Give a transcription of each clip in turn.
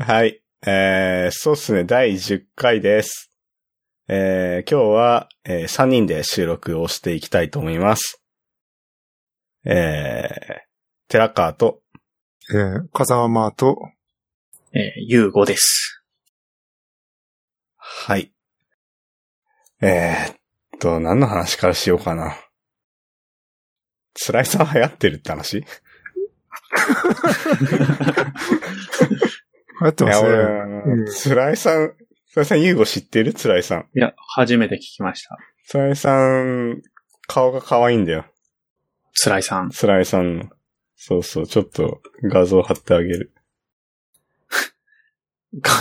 はい。えー、そうっすね、第10回です。えー、今日は、えー3人で収録をしていきたいと思います。えー、寺川と、えー、風間と、えー、ゆうごです。はい。えー、っと、何の話からしようかな。辛いさん流行ってるって話？いや、あってますね。俺、うん辛いさん、辛いさん、ゆうご知ってる？辛いさん。いや、初めて聞きました。辛いさん、顔が可愛いんだよ。つらいさん。辛いさんの。そうそう、ちょっと画像貼ってあげる。か、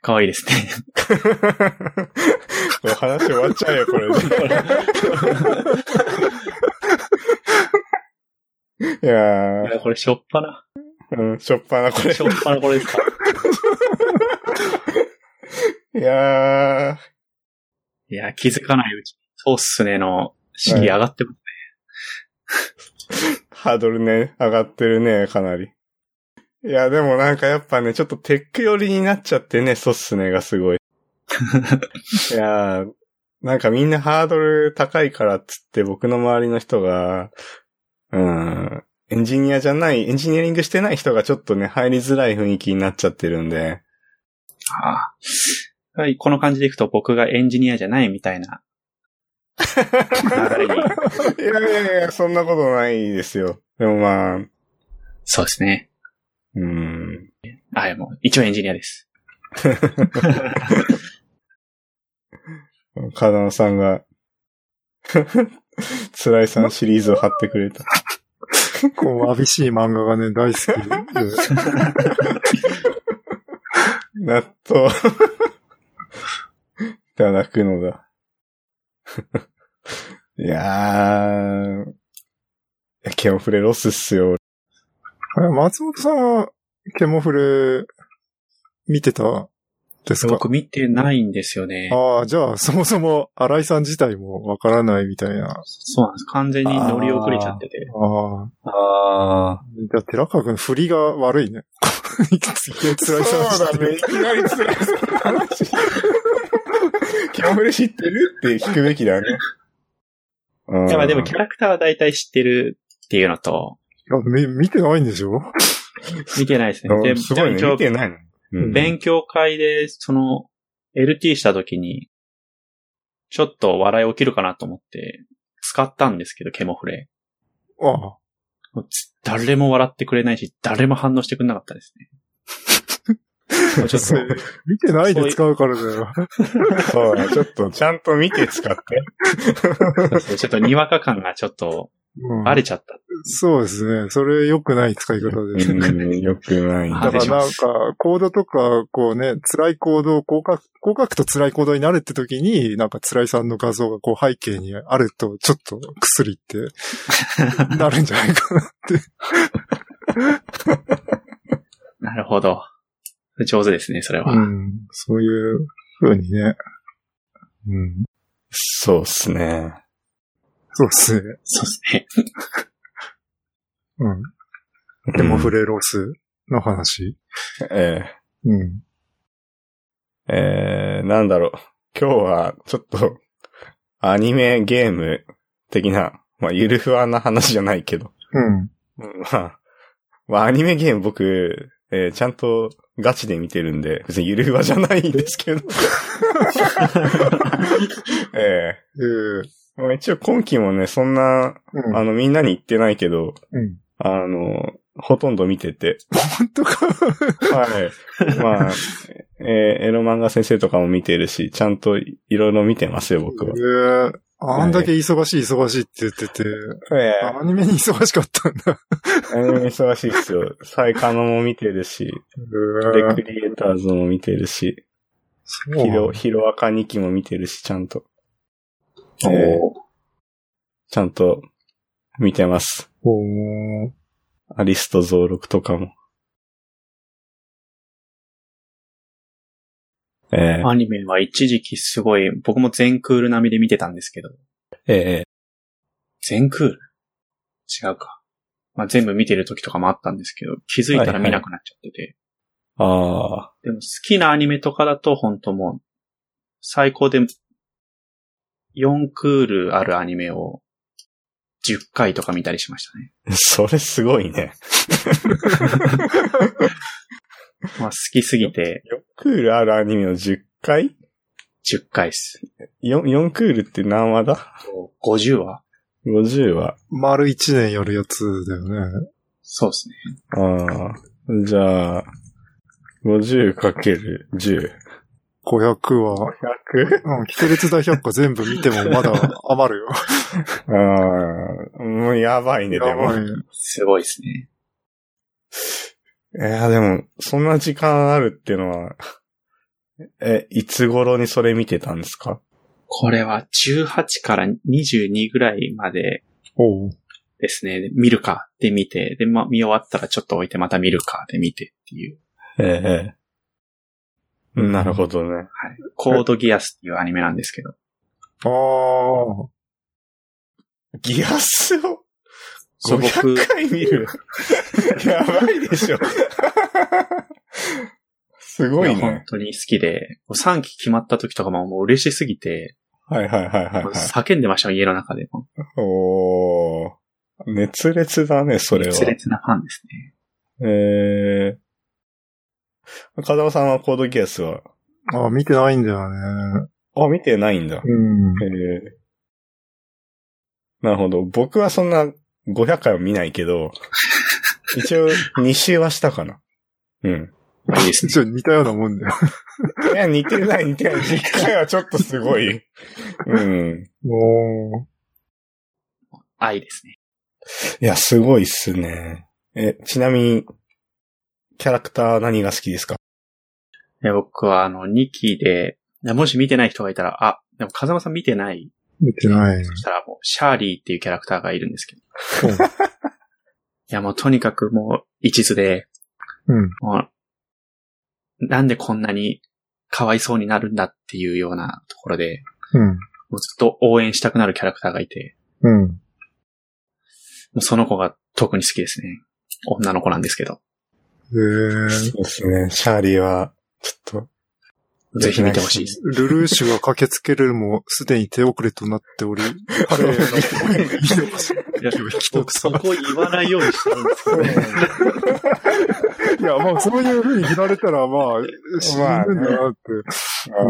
かわいいですね。話終わっちゃうよ、これ で。いやいやこれしょっぱな。ー、うん、しょっぱな、これし。ょっぱなこれですか。いやー、いや、気づかないうちに、そうっすねの式上がってます。ハードルね、上がってるね、かなり。いや、でもなんかやっぱね、ちょっとテック寄りになっちゃってね、ソッスねがすごい。いやー、なんかみんなハードル高いからっつって僕の周りの人が、うん、エンジニアじゃない、エンジニアリングしてない人がちょっとね、入りづらい雰囲気になっちゃってるんで、ああはい、この感じでいくと僕がエンジニアじゃないみたいな流れに。いやいやいや、そんなことないですよ。でもまあ、そうですね。うん、あ、いやもう、一応エンジニアです。カナさんが、辛いさんシリーズを貼ってくれた。こう、わびしい漫画がね、大好きで。納豆。いただくのだ。いやー。ケオフレロスっすよ。あれ松本さんは、ケモフレ、見てたですか？僕見てないんですよね。ああ、じゃあ、そもそも、新井さん自体もわからないみたいな。そうなんです。完全に乗り遅れちゃってて。ああ。ああ。じゃあ、寺川君、振りが悪いね。いきなり辛いさんそうだね。いきなり辛い話。ケオフレ知ってるって聞くべきだね。うんいや、まあでもキャラクターは大体知ってるっていうのと、いやみ見てないんでしょ？見てないですね。で、すごいね。見てないの。うん勉強会で、その、LT した時に、ちょっと笑い起きるかなと思って、使ったんですけど、ケモフレ。ああ。誰も笑ってくれないし、誰も反応してくれなかったですね。ちょっそれ見てないで使うからだよ。そうだ、ちょっとちゃんと見て使って。と、ちょっとにわか感がちょっとうんバレちゃった。そうですね。それ良くない使い方です。うん、よくない。あだからなんか、コードとか、こうね、辛いコードをこう書く、こう書くと辛いコードになるって時に、なんか辛いさんの画像がこう背景にあると、ちょっと薬って、なるんじゃないかなって。なるほど。上手ですね、それは。うん。そういう風にね。うん。そうっすね。そうですね。そうですね。うん。でもフレロスの話？えうん。ええー、なんだろう。今日は、ちょっと、アニメゲーム的な、まあ、ゆるふわな話じゃないけど。うん。うんまあ、まあ、アニメゲーム僕、えーちゃんとガチで見てるんで、別にゆるふわじゃないんですけど。えええーまあ一応今期もね、そんな、うん。あの、みんなに言ってないけど、うん。あの、ほとんど見てて。本当か？はい。まあ、えーエロ漫画先生とかも見てるし、ちゃんといろいろ見てますよ、僕は。えーあんだけ忙しい忙しいって言ってて、えアニメに忙しかったんだ。アニメ忙しいですよ。サイカノも見てるし、レクリエイターズも見てるし、ヒロ、ヒロアカ2期も見てるし、ちゃんと。えーおーちゃんと見てます。おーアリスト増録とかも。えーアニメは一時期すごい、僕も全クール並みで見てたんですけど、えー全クール？違うか。まあ、全部見てる時とかもあったんですけど、気づいたら見なくなっちゃってて、ああ。でも好きなアニメとかだと本当もう、最高で4クールあるアニメを10回とか見たりしましたね。それすごいね。まあ好きすぎて4クールあるアニメを10回？10回っす。4, ?4 クールって何話だ？50話 ?50 話。丸一年やるやつだよね。そうですね。ああ。じゃあ、50かける10。500は、100? うん、キテレツ大百科全部見てもまだ 余るよ。ああ、もうやばいね、でも。すごいですね。いや、でも、そんな時間あるっていうのは、え、いつ頃にそれ見てたんですか？これは18から22ぐらいまでおうですね。で見るかで見て、で、まあ、見終わったらちょっと置いてまた見るかで見てっていう。ええなるほどね。はい。コードギアスっていうアニメなんですけど。ああ。ギアスをそう僕500回見る。やばいでしょ。すごいや本ね。当に好きで、3期決まった時とかももう嬉しすぎて、はいはいはいはい、はい。叫んでましたよ、家の中で。おー。熱烈だね、それは。熱烈なファンですね。えー。風間さんはコードギアスは、ああ、見てないんだよね。あ、見てないんだ。うん。えー、なるほど。僕はそんな500回は見ないけど、一応2週はしたかな。うん。いいですね。じゃあ似たようなもんだよ。いや、似てない似てない。10回はちょっとすごい。うん。お愛ですね。いや、すごいっすね。え、ちなみに、キャラクター何が好きですか？で僕はあの2期で、もし見てない人がいたら、あ、でも風間さん見てない見てない。そしたらもう、シャーリーっていうキャラクターがいるんですけど。うんいや、もうとにかくもう、一途で、うん。もう、なんでこんなにかわいそうになるんだっていうようなところで、うん。もうずっと応援したくなるキャラクターがいて、うん。もうその子が特に好きですね。女の子なんですけど。そうですね。シャーリーは、ちょっと、ぜひ見てほしいです。ルルーシュが駆けつけるもすでに手遅れとなっており、彼の声に見てほしい。いや僕そこ言わないようにしてるんですけどね。いや、まあ、そういう風に振られたら、まあ、死ぬんだなって。あ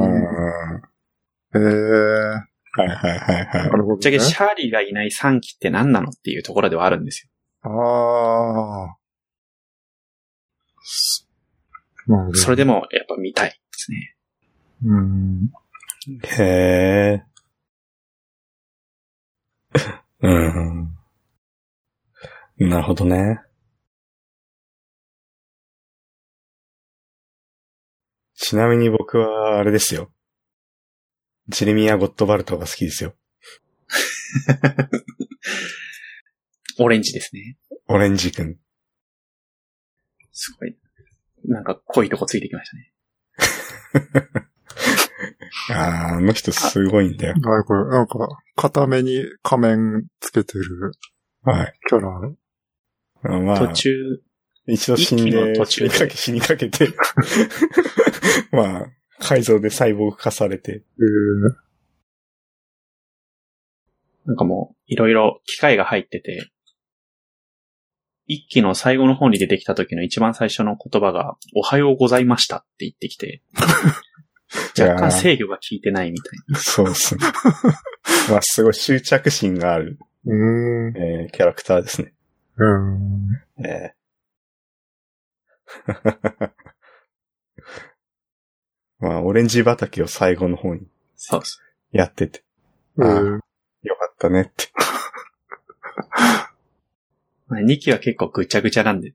ーへえ。はいはいはいはい。なるほど、ねぶっちゃけ。シャーリーがいない3期って何なのっていうところではあるんですよ。ああ。なるほどそれでもやっぱ見たいですね。うん。へえ。うん。なるほどね。ちなみに僕は、あれですよ。ジェレミア・ゴットバルトが好きですよ。オレンジですね。オレンジ君。すごい。なんか濃いとこついてきましたね。あーあの人すごいんだよ。はい、これ、なんか、片目に仮面つけてるはい。キャラ？まあ、途中、一度死んで、の途中で死にかけ、死にかけて、まあ、改造で細胞化されて、えー、なんかもう、いろいろ機械が入ってて、一期の最後の方に出てきた時の一番最初の言葉が、おはようございましたって言ってきて、若干制御が効いてないみたいな。そうですね。まあ、すごい執着心がある、うーん。えーキャラクターですね。うん。えー まあ、オレンジ畑を最後の方にそうです。やってて、えー、よかったねって。まあ、2期は結構ぐちゃぐちゃなんでね。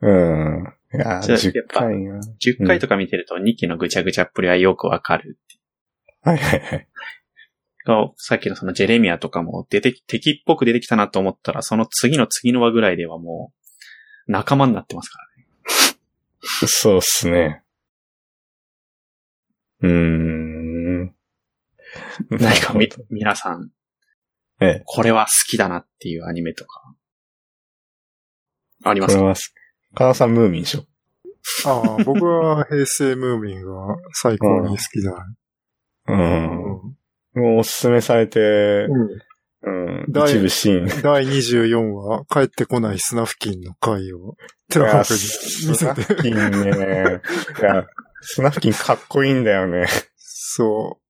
うん。いやー、じゃあ10やっぱ回が。10回とか見てると2期のぐちゃぐちゃっぷりはよくわかる。はいはいはい。さっきのそのジェレミアとかも出てき、敵っぽく出てきたなと思ったら、その次の次の話ぐらいではもう、仲間になってますからね。そうっすね。うーん。何かみ、皆さん、ええ。これは好きだなっていうアニメとか、ありますか？これはす、カナさんムーミンでしょああ、僕は平成ムーミンが最高に好きだ。う。うんもうおすすめされて、うん。第一部シーン。第24話、帰ってこない砂付近の回を、テラフォークに見せて。スナフキンね。いや、スナフキンかっこいいんだよね。そう。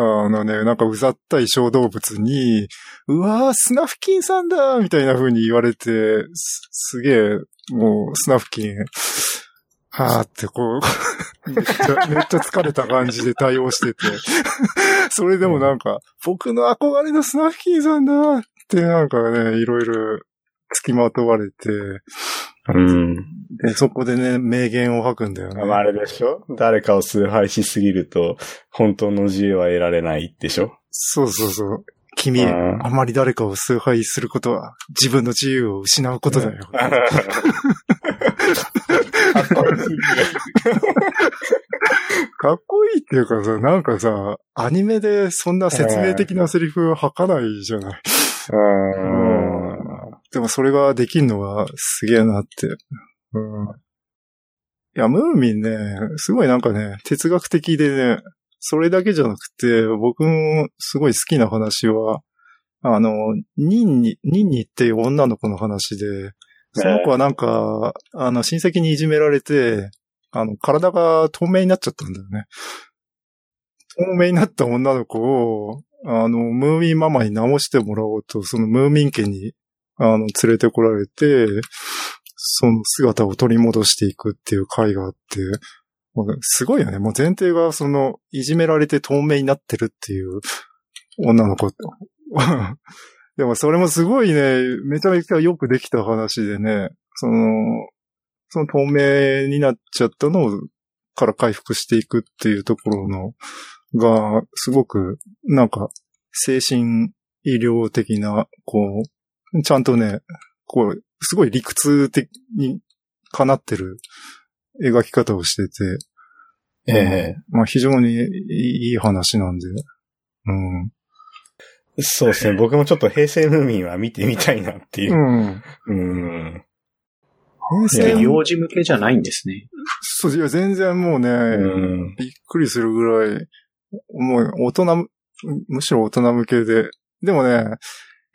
あのね、なんかうざったい小動物に、うわー、スナフキンさんだみたいな風に言われて、すすげえ、もう、スナフキン、はーってこう、めっちゃ、めっちゃ疲れた感じで対応してて、それでもなんか、僕の憧れのスナフキンさんだってなんかね、いろいろ付きまとわれて、うん。で、そこでね、名言を吐くんだよね。まあ、あれでしょ？誰かを崇拝しすぎると、本当の自由は得られないでしょ？そうそうそう。君、うんあまり誰かを崇拝することは自分の自由を失うことだよ。かっこいいかっこいいっていうかさ、なんかさ、アニメでそんな説明的なセリフ吐かないじゃない。うん。でもそれができるのがすげえなって。うん。いや、ムーミンね、すごいなんかね、哲学的でね、それだけじゃなくて、僕もすごい好きな話は、あの、ニンニ、ニンニっていう女の子の話で、その子はなんか、あの、親戚にいじめられて、あの、体が透明になっちゃったんだよね。透明になった女の子を、あの、ムーミンママに直してもらおうと、そのムーミン家に、あの、連れてこられて、その姿を取り戻していくっていう回があって、すごいよね。もう前提が、その、いじめられて透明になってるっていう女の子。でもそれもすごいね、めちゃめちゃよくできた話でね、その、その透明になっちゃったのをから回復していくっていうところの、が、すごく、なんか、精神医療的な、こう、ちゃんとね、こう、すごい理屈的にかなってる描き方をしてて、ええまあ非常にいい話なんで、うん。そうですね。僕もちょっと平成ムーミンは見てみたいなっていうう。ん。うん。平成幼児向けじゃないんですね。そう、いや、全然もうね、うん。びっくりするぐらい、もう大人む、むしろ大人向けで。でもね、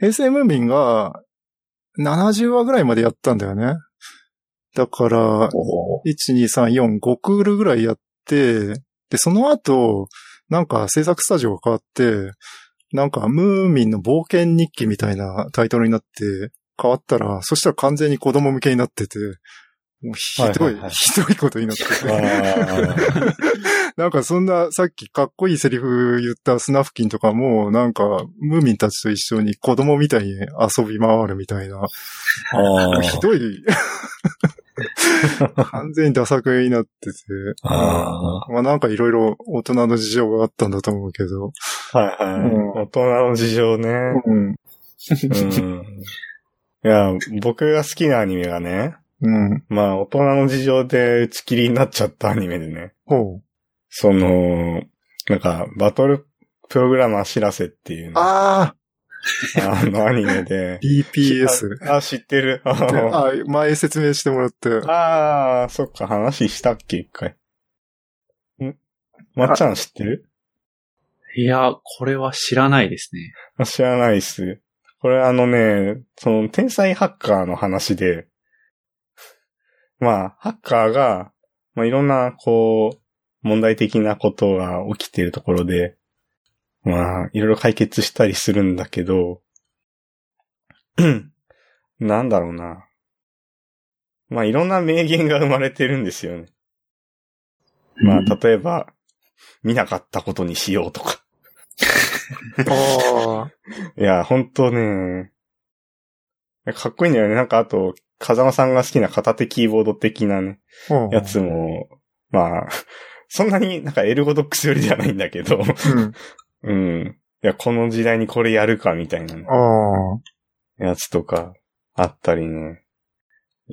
平成ムーミンが70話ぐらいまでやったんだよね。だから、1、2、3、4、5クールぐらいやって、で、その後、なんか制作スタジオが変わって、なんかムーミンの冒険日記みたいなタイトルになって変わったら、そしたら完全に子供向けになってて、もうひどい、ひどいことになってて。あ なんかそんなさっきかっこいいセリフ言ったスナフキンとかも、なんかムーミンたちと一緒に子供みたいに遊び回るみたいな、あ ひどい、完全にダサくになってて、あまあなんかいろいろ大人の事情があったんだと思うけど、はいはい。うん。大人の事情ね。うん、うん。いや、僕が好きなアニメがね、うん、まあ大人の事情で打ち切りになっちゃったアニメでね。ほう。その、なんか、バトルプログラマー知らせっていうね、ああのアニメであ。!BPS。あ、知ってる。ああ、前説明してもらって。あー、そっか、話したっけ、一回。ん？まっちゃん知ってる？いや、これは知らないですね。あ知らないっす。これあのね、その天才ハッカーの話で、まあ、ハッカーが、まあいろんな、こう、問題的なことが起きているところで、まあ、いろいろ解決したりするんだけど、なんだろうな。まあいろんな名言が生まれてるんですよね。まあ、例えば、見なかったことにしようとか。あいや、ほんとね、かっこいいんだよね。なんかあと、風間さんが好きな片手キーボード的なね、あ。やつも、まあ、そんなになんかエルゴドックスよりじゃないんだけど、うん。うん。いや、この時代にこれやるかみたいな。やつとかあったりね。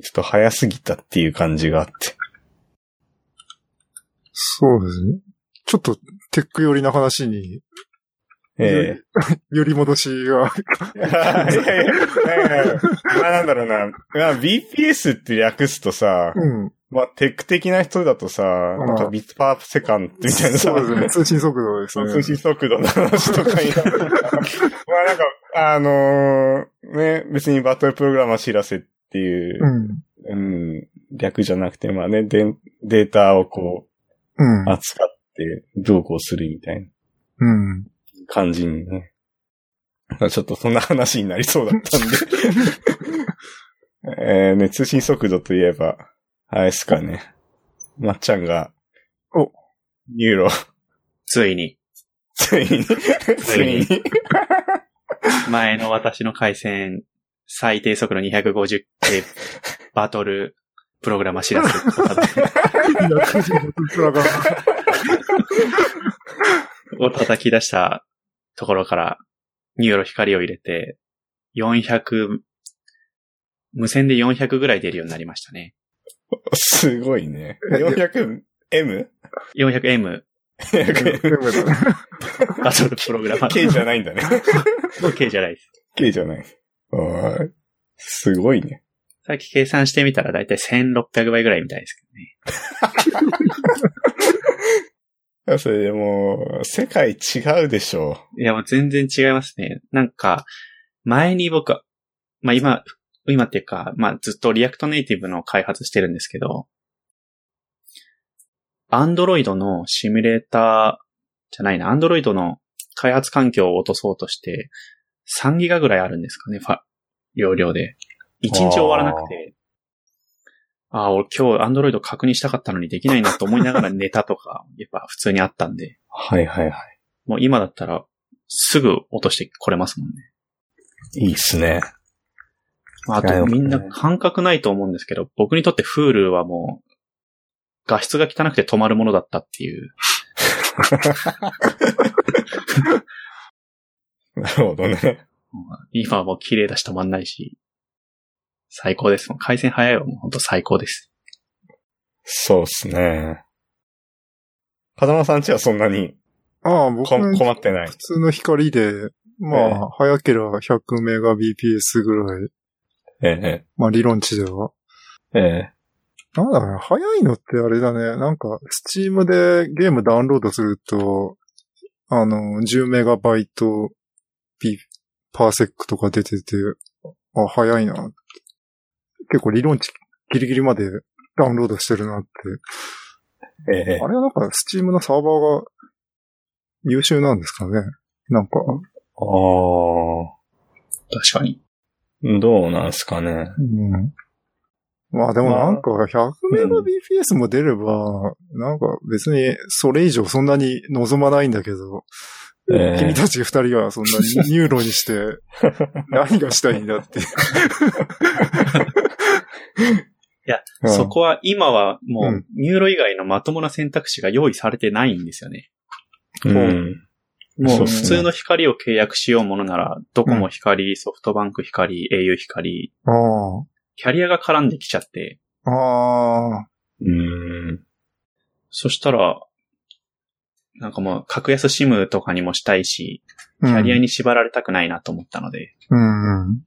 ちょっと早すぎたっていう感じがあって。そうですね。ちょっとテック寄りな話に、ええ寄 り戻しが、いやいやいやまあなんだろうな。まあ BPS って略すとさ、うん。まあ、テック的な人だとさ、なんか bit per second みたいなさ、そうですね。通信速度ですね。通信速度の話とかになってたまあなんか、あのーね、別にバトルプログラマー知らせっていうう、ん。うん、略じゃなくて、まあね、デデータをこうんう、。扱って、どうこうするみたいなうん。感じにね。ちょっとそんな話になりそうだったんで。えーね、通信速度といえば、あれですかね。まっちゃんが、お、ニューロ、ついに、ついに、ついに、前の私の回線、最低速度250で、バトル、プログラマー知らせることだいや、個人のプラが。を叩き出したところから、ニューロ光を入れて、400、無線で400ぐらい出るようになりましたね。すごいね。400M? 400M、400M バトルプログラマー。K じゃないんだね。K じゃないです。K じゃない。すごいね。さっき計算してみたらだいたい1600倍ぐらいみたいですけどね。それでもう、世界違うでしょいや、もう全然違いますね。なんか、前に僕は、まあ今、今っていうか、まあずっと React Native の開発してるんですけど、 Android のシミュレーターじゃないな、 Android の開発環境を落とそうとして、3ギガぐらいあるんですかね、ファ、容量で。1日終わらなくて、ああ、俺今日 Android 確認したかったのにできないなと思いながら 寝たとか、やっぱ普通にあったんで、はいはいはもう今だったらすぐ落としてこれますもんね。い。いいっすね。あとみんな感覚ないと思うんですけど、僕にとって Hulu はもう画質が汚くて止まるものだったっていう。なるほどね。今はもう綺麗だし止まんないし、最高です。回線早いわ、もう本当最高です。そうっすね。風間さんちはそんなにああ、僕困ってない普。通の光で、まええあ、早ければ100メガ BPS ぐらい。えまあ、理論値では。え、ええ。なんだろうね、早いのってあれだね。なんか、スチームでゲームダウンロードすると、あの、10メガバイト P、パーセックとか出てて、あ、早いな。結構理論値ギリギリまでダウンロードしてるなって。ええあれはなんか、 Steam のサーバーが優秀なんですかね。なんか、あ確かに。あ、どうなんすかね。うん。まあでもなんか100メガ BPS も出れば、なんか別にそれ以上そんなに望まないんだけど、ええ君たち二人がそんなに NURO にして 何がしたいんだって。うんそこは今はもうう NURO 以外のまともな選択肢が用意されてないんですよね。うん。もそう普通の光を契約しようものなら、ドコモ光、ソフトバンク光、au 光、あキャリアが絡んできちゃって、あ。うん。そしたら、なんかもう格安シムとかにもしたいし、キキャリアに縛られたくないなと思ったので、うん。うん。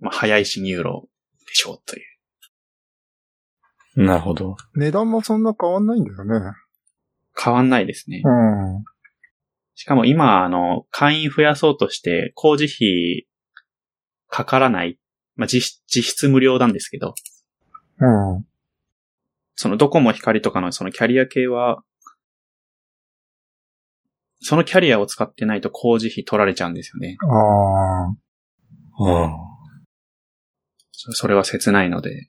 まあ早いし NURO でしょうという。なるほど。値段もそんな変わんないんだよね。変わんないですね。うん。しかも今、あの、会員増やそうとして、工事費かからない、まあ実質実質無料なんですけど、うん。そのドコモ光とかのそのキャリア系は、そのキャリアを使ってないと工事費取られちゃうんですよね。ああ。あそそれは切ないので、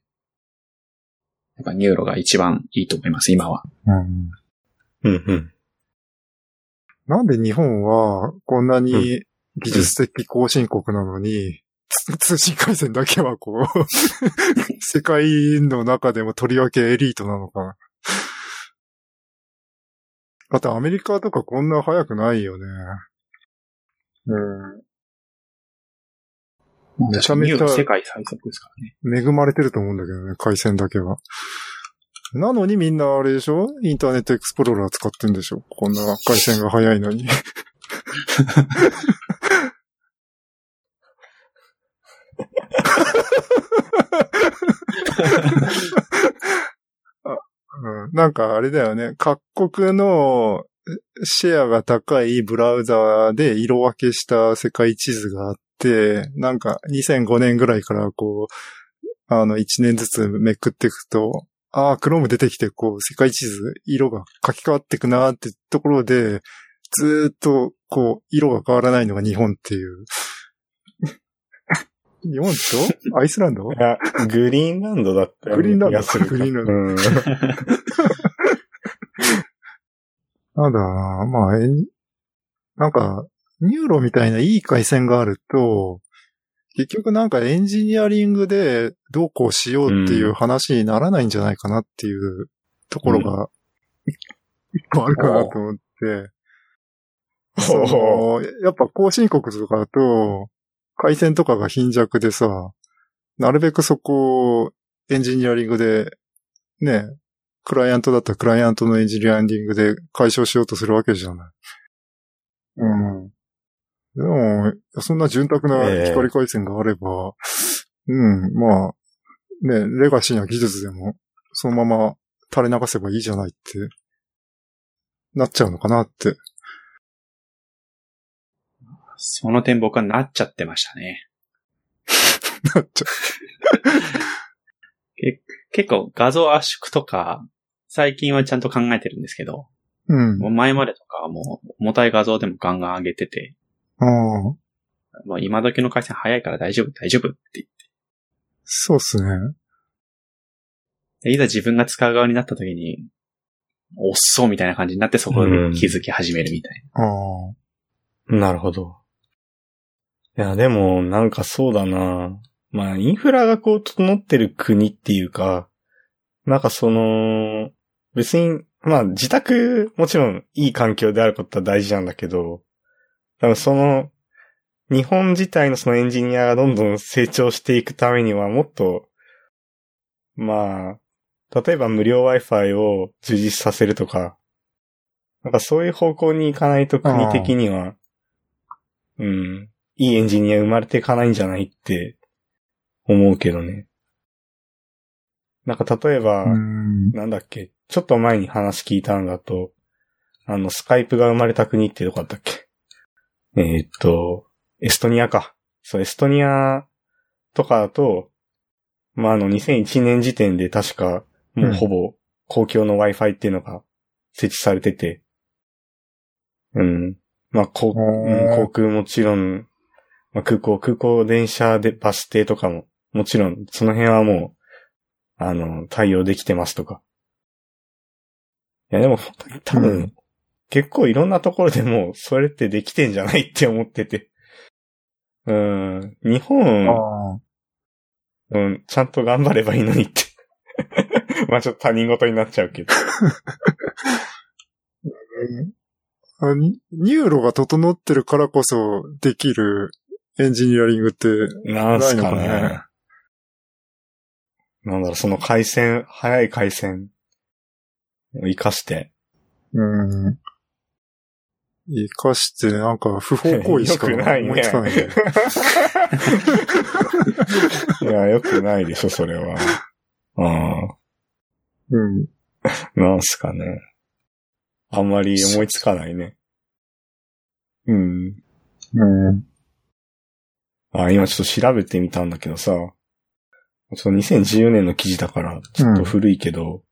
やっぱ NURO が一番いいと思います、今は。うん。うんうん。なんで日本はこんなに技術的後進国なのに、つ 通信回線だけはこう、世界の中でもとりわけエリートなのかな。だってアメリカとかこんな早くないよね。うん。めちゃめちゃ世界最速ですからね。恵まれてると思うんだけどね、回線だけは。なのにみんなあれでしょ？インターネットエクスプローラー使ってんでしょ？こんな回線が早いのに。あうん。なんかあれだよね。各国のシェアが高いブラウザーで色分けした世界地図があって、なんか2005年ぐらいからこう、あの1年ずつめくっていくと、ああ、クローム出てきて、こう、世界地図、色が書き換わっていくなーってところで、ずーっと、こう、色が変わらないのが日本っていう。日本と？アイスランド？いや、グリーンランドだったようグリーンランド？グリーンランド。うん。なんだまあ、えんなんか、 NURO みたいないい回線があると、結局なんかエンジニアリングでどうこうしようっていう話にならないんじゃないかなっていうところが、一個あるかなと思って、そのやっぱ後進国とかだと、回線とかが貧弱でさ、なるべくそこをエンジニアリングで、ね、クライアントだったらクライアントのエンジニアリングで解消しようとするわけじゃない。うん。でも、そんな潤沢なええ光回線があれば、うん、まあ、ね、レガシーな技術でも、そのまま垂れ流せばいいじゃないって、なっちゃうのかなって。その点僕はなっちゃってましたね。なっちゃ 結構画像圧縮とか、最近はちゃんと考えてるんですけど、う。うん。もう前までとかはもう重たい画像でもガンガン上げてて、ああ、今時の回線早いから大丈夫、大丈夫って言ってそうっすね。でいざ自分が使う側になった時に、おっそうみたいな感じになってそこで気づき始めるみたいああ。なるほど。いや、でも、なんかそうだな。まあ、インフラがこう、整ってる国っていうか、なんかその、別に、まあ、自宅、もちろんいい環境であることは大事なんだけど、多分その、日本自体のそのエンジニアがどんどん成長していくためにはもっと、まあ、例えば無料 Wi-Fi を充実させるとか、なんかそういう方向に行かないと国的には、うん、いいエンジニア生まれていかないんじゃないって思うけどね。なんか例えば、うん。なんだっけ、ちょっと前に話聞いたんだと、あの、スカイプが生まれた国ってどこだったっけ？えーっと、エストニアか。そう、エストニアとかだと、まあ、あの、2001年時点で確か、もうほぼ公共の Wi-Fi っていうのが設置されてて、うん。まあ、航おーうん航空もちろん、まあ、空港、空港、電車で、バス停とかも、もちろん、その辺はもう、あの、対応できてますとか。いや、でも、多分、うん結構いろんなところでもう、それってできてんじゃないって思ってて。うん。日本、あうん、ちゃんと頑張ればいいのにって。まあちょっと他人事になっちゃうけど。あ。あニ NURO が整ってるからこそできるエンジニアリングって、なんすかね。ないのかねなんだろう、その回線、早い回線を活かして。うん。生かして、なんか不法行為しかよくないね思いつかないね。いや、よくないでしょ、それは。あうん。あ、なんすかね。あんまり思いつかないね。うん。うん。あ、今ちょっと調べてみたんだけどさ、ちょっと2014年の記事だから、ちょっと古いけど、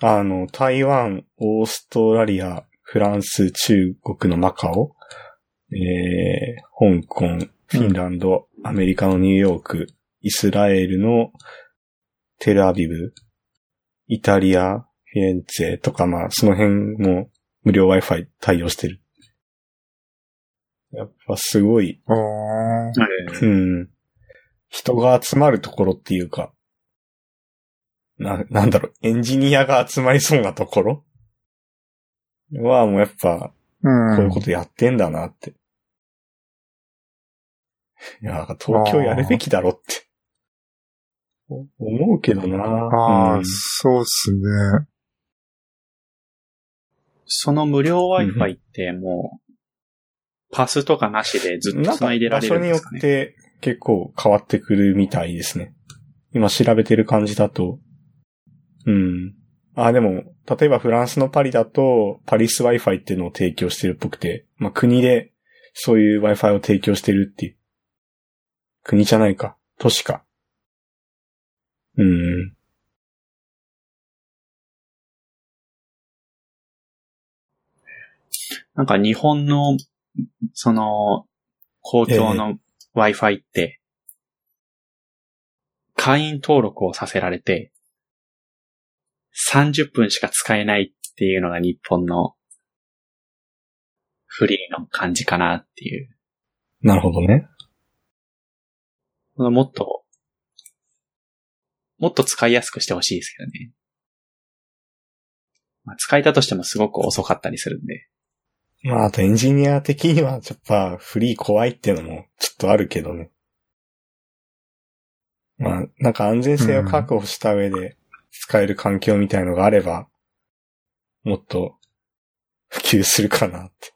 あの、台湾、オーストラリア、フランス、中国のマカオ、えー、香港、フィンランド、アメリカのニューヨーク、イスラエルのテルアビブ、イタリア、フィレンツェとか、まあ、その辺も無料 Wi-Fi 対応してる。やっぱすごい、ああ。うん。人が集まるところっていうか、な、なんだろう、エンジニアが集まりそうなところはもうやっぱ、うん。こういうことやってんだなって。いや、東京やるべきだろって。お思うけどなああ、うんそうっすね。その無料 Wi-Fi ってもう、パスとかなしでずっと繋いでられ場所によるんですかね？って結構変わってくるみたいですね。今調べてる感じだと。うん。あ、でも、例えばフランスのパリだと、パリス Wi-Fi っていうのを提供してるっぽくて、まあ、国でそういう Wi-Fi を提供してるっていう。国じゃないか。都市か。うん。なんか日本の、その、公共の Wi-Fi って、会員登録をさせられて、30分しか使えないっていうのが日本のフリーの感じかなっていう。なるほどね。もっと、もっと使いやすくしてほしいですけどね。まあ、使えたとしてもすごく遅かったりするんで。まあ、あとエンジニア的には、やっぱフリー怖いっていうのもちょっとあるけどね。まあ、なんか安全性を確保した上で使える環境みたいのがあれば、もっと普及するかなって。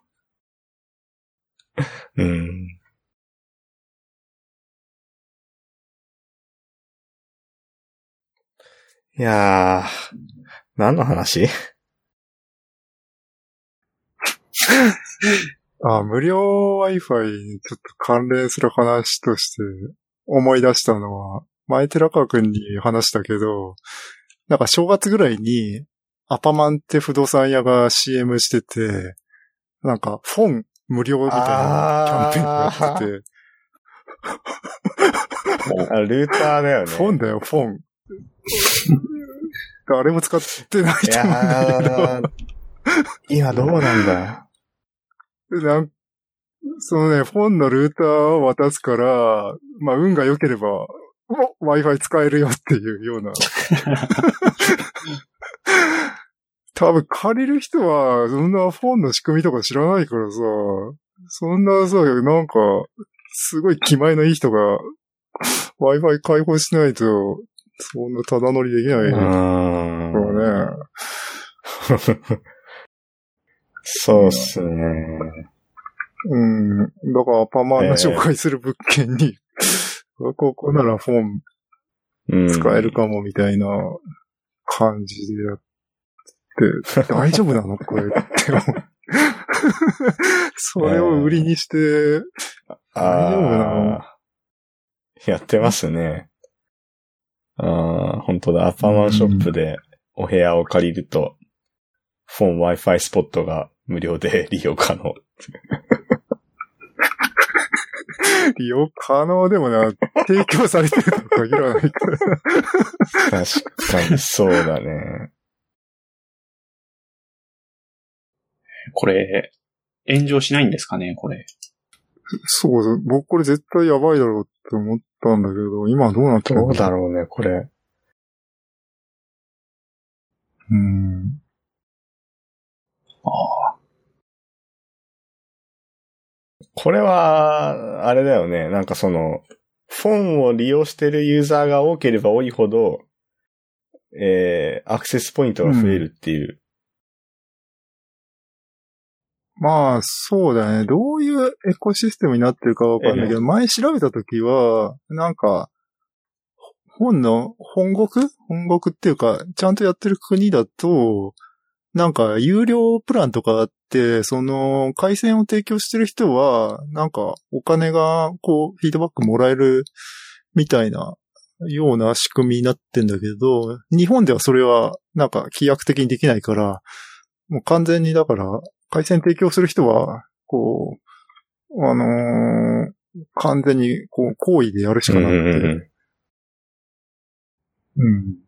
うん。いやー、何の話？あ、無料 Wi-Fi にちょっと関連する話として思い出したのは、前寺川くんに話したけど、なんか正月ぐらいにアパマンって不動産屋が CM してて、なんかフォン無料みたいなキャンペーンをやってて、あルーターだよね。フォンだよ、フォン。誰も使ってないいと思うんだけやー、今どうなんだ？ど、なんそのね、フォンのルーターを渡すから、まあ、運が良ければ、お Wi-Fi 使えるよっていうような。多分借りる人は、そんなフォンの仕組みとか知らないからさ、そんなさ、なんか、すごい気前のいい人が Wi-Fi 開放しないと、そんなただ乗りできなういかーん。らね。そうっすね。うん。だから、アパマンが紹介する物件に、ここならフォンうん。使えるかもみたいな感じでやって、大丈夫なのこれって思う。それを売りにして、大丈夫なの？あーやってますね。ああ、本当だ。アパマンショップでお部屋を借りると、フォン Wi-Fi スポットが無料で利用可能。利用可能でもな、提供されてるとは限らないから。確かにそうだね。これ、炎上しないんですかね、これ。そう僕これ絶対やばいだろうって思ったんだけど、今どうなってるどうだろうね、これ。うん。ああ。これは、あれだよね。なんかその、フォンを利用してるユーザーが多ければ多いほど、えー、アクセスポイントが増えるっていう。まあ、そうだね。どういうエコシステムになってるかわかんないけど、前調べたときは、なんか、本の本国？本国っていうか、ちゃんとやってる国だと、なんか、有料プランとかあって、その、回線を提供してる人は、なんか、お金が、こう、フィードバックもらえる、みたいな、ような仕組みになってんだけど、日本ではそれは、なんか、規約的にできないから、もう完全にだから、回線提供する人は、こう、あのー完全に、こう、行為でやるしかなくて。うんうんうんうん。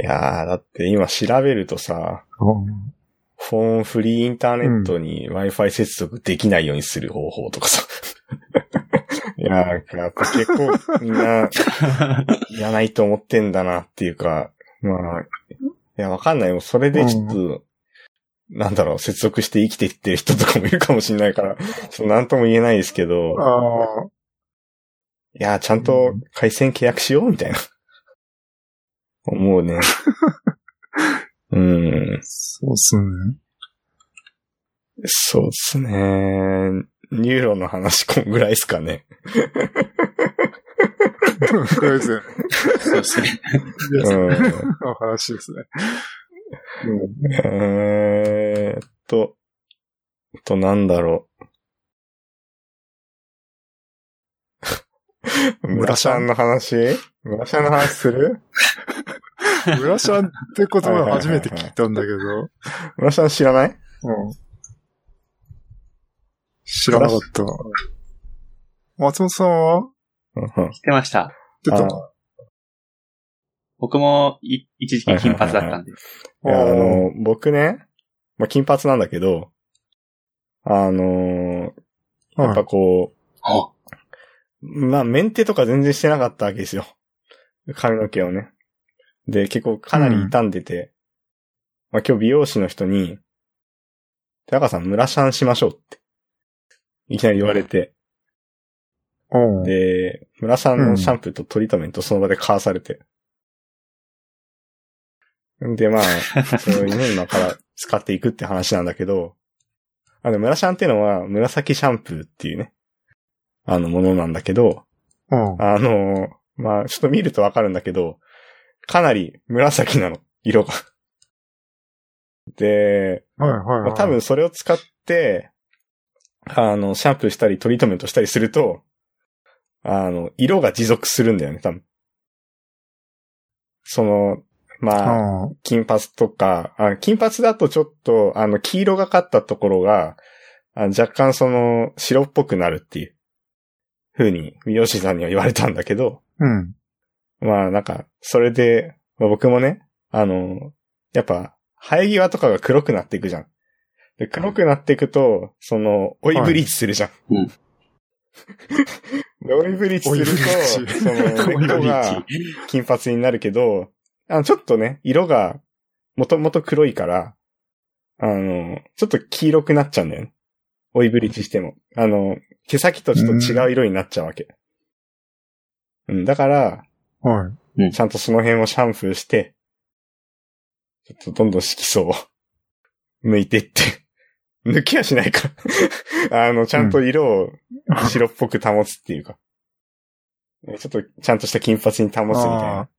いやー、だって今調べるとさ、フォンフリーインターネットに Wi-Fi 接続できないようにする方法とかさ。いやー、やっぱ結構みんな、やないと思ってんだなっていうか、まあ、いや、わかんないよ。それでちょっと、なんだろう、接続して生きていってる人とかもいるかもしれないから、ちょっとなんとも言えないですけど、いやー、ちゃんと回線契約しようみたいな。思うね。うん。そうっすね。そうですね。 NURO の話こんぐらいですかね。とりあえずそうですね。うん。の話ですね。えーっと、と、なんだろう。村シャンの話？村シャンの話する？うん。ブラシャンって言葉初めて聞いたんだけど、村シャン知らない？うん。知らなかった。松本さんは？うん知ってました。出たあ僕もい一時期金髪だったんで。いや、あの、僕ね、まあ、金髪なんだけど、あのーやっぱこあう、まあ、メンテとか全然してなかったわけですよ。髪の毛をね。で、結構かなり傷んでて、まあ、今日美容師の人に、高川さん、村シャンしましょうって、いきなり言われて、うん。で、村さんのシャンプーとトリートメントその場で買わされて。で、まあ、そのね、今から使っていくって話なんだけど、あの、村シャンっていうのは紫シャンプーっていうね、あのものなんだけど、うん。あの、まあ、ちょっと見るとわかるんだけど、かなり紫なの、色が。で、はいはいはい。まあ、多分それを使って、あの、シャンプーしたりトリートメントしたりすると、あの、色が持続するんだよね、多分。その、まあ、うん。金髪とか、あ金髪だとちょっと、あの、黄色がかったところが、あ若干その、白っぽくなるっていう、風に、美容師さんには言われたんだけど、うん。まあなんか、それで、まあ、僕もね、あの、やっぱ、生え際とかが黒くなっていくじゃん。で黒くなっていくと、その、追いブリーチするじゃん。うん で追いブリーチすると、追いブリーチその、根っこが金髪になるけど、あのちょっとね、色が、もともと黒いから、あの、ちょっと黄色くなっちゃうんだよね。追いブリーチしても。あの、毛先とちょっと違う色になっちゃうわけ。うん、だから、はい。ちゃんとその辺をシャンプーして、ちょっとどんどん色素を 抜いていって、抜きはしないか。あの、ちゃんと色を白っぽく保つっていうか。ちょっとちゃんとした金髪に保つみたいな。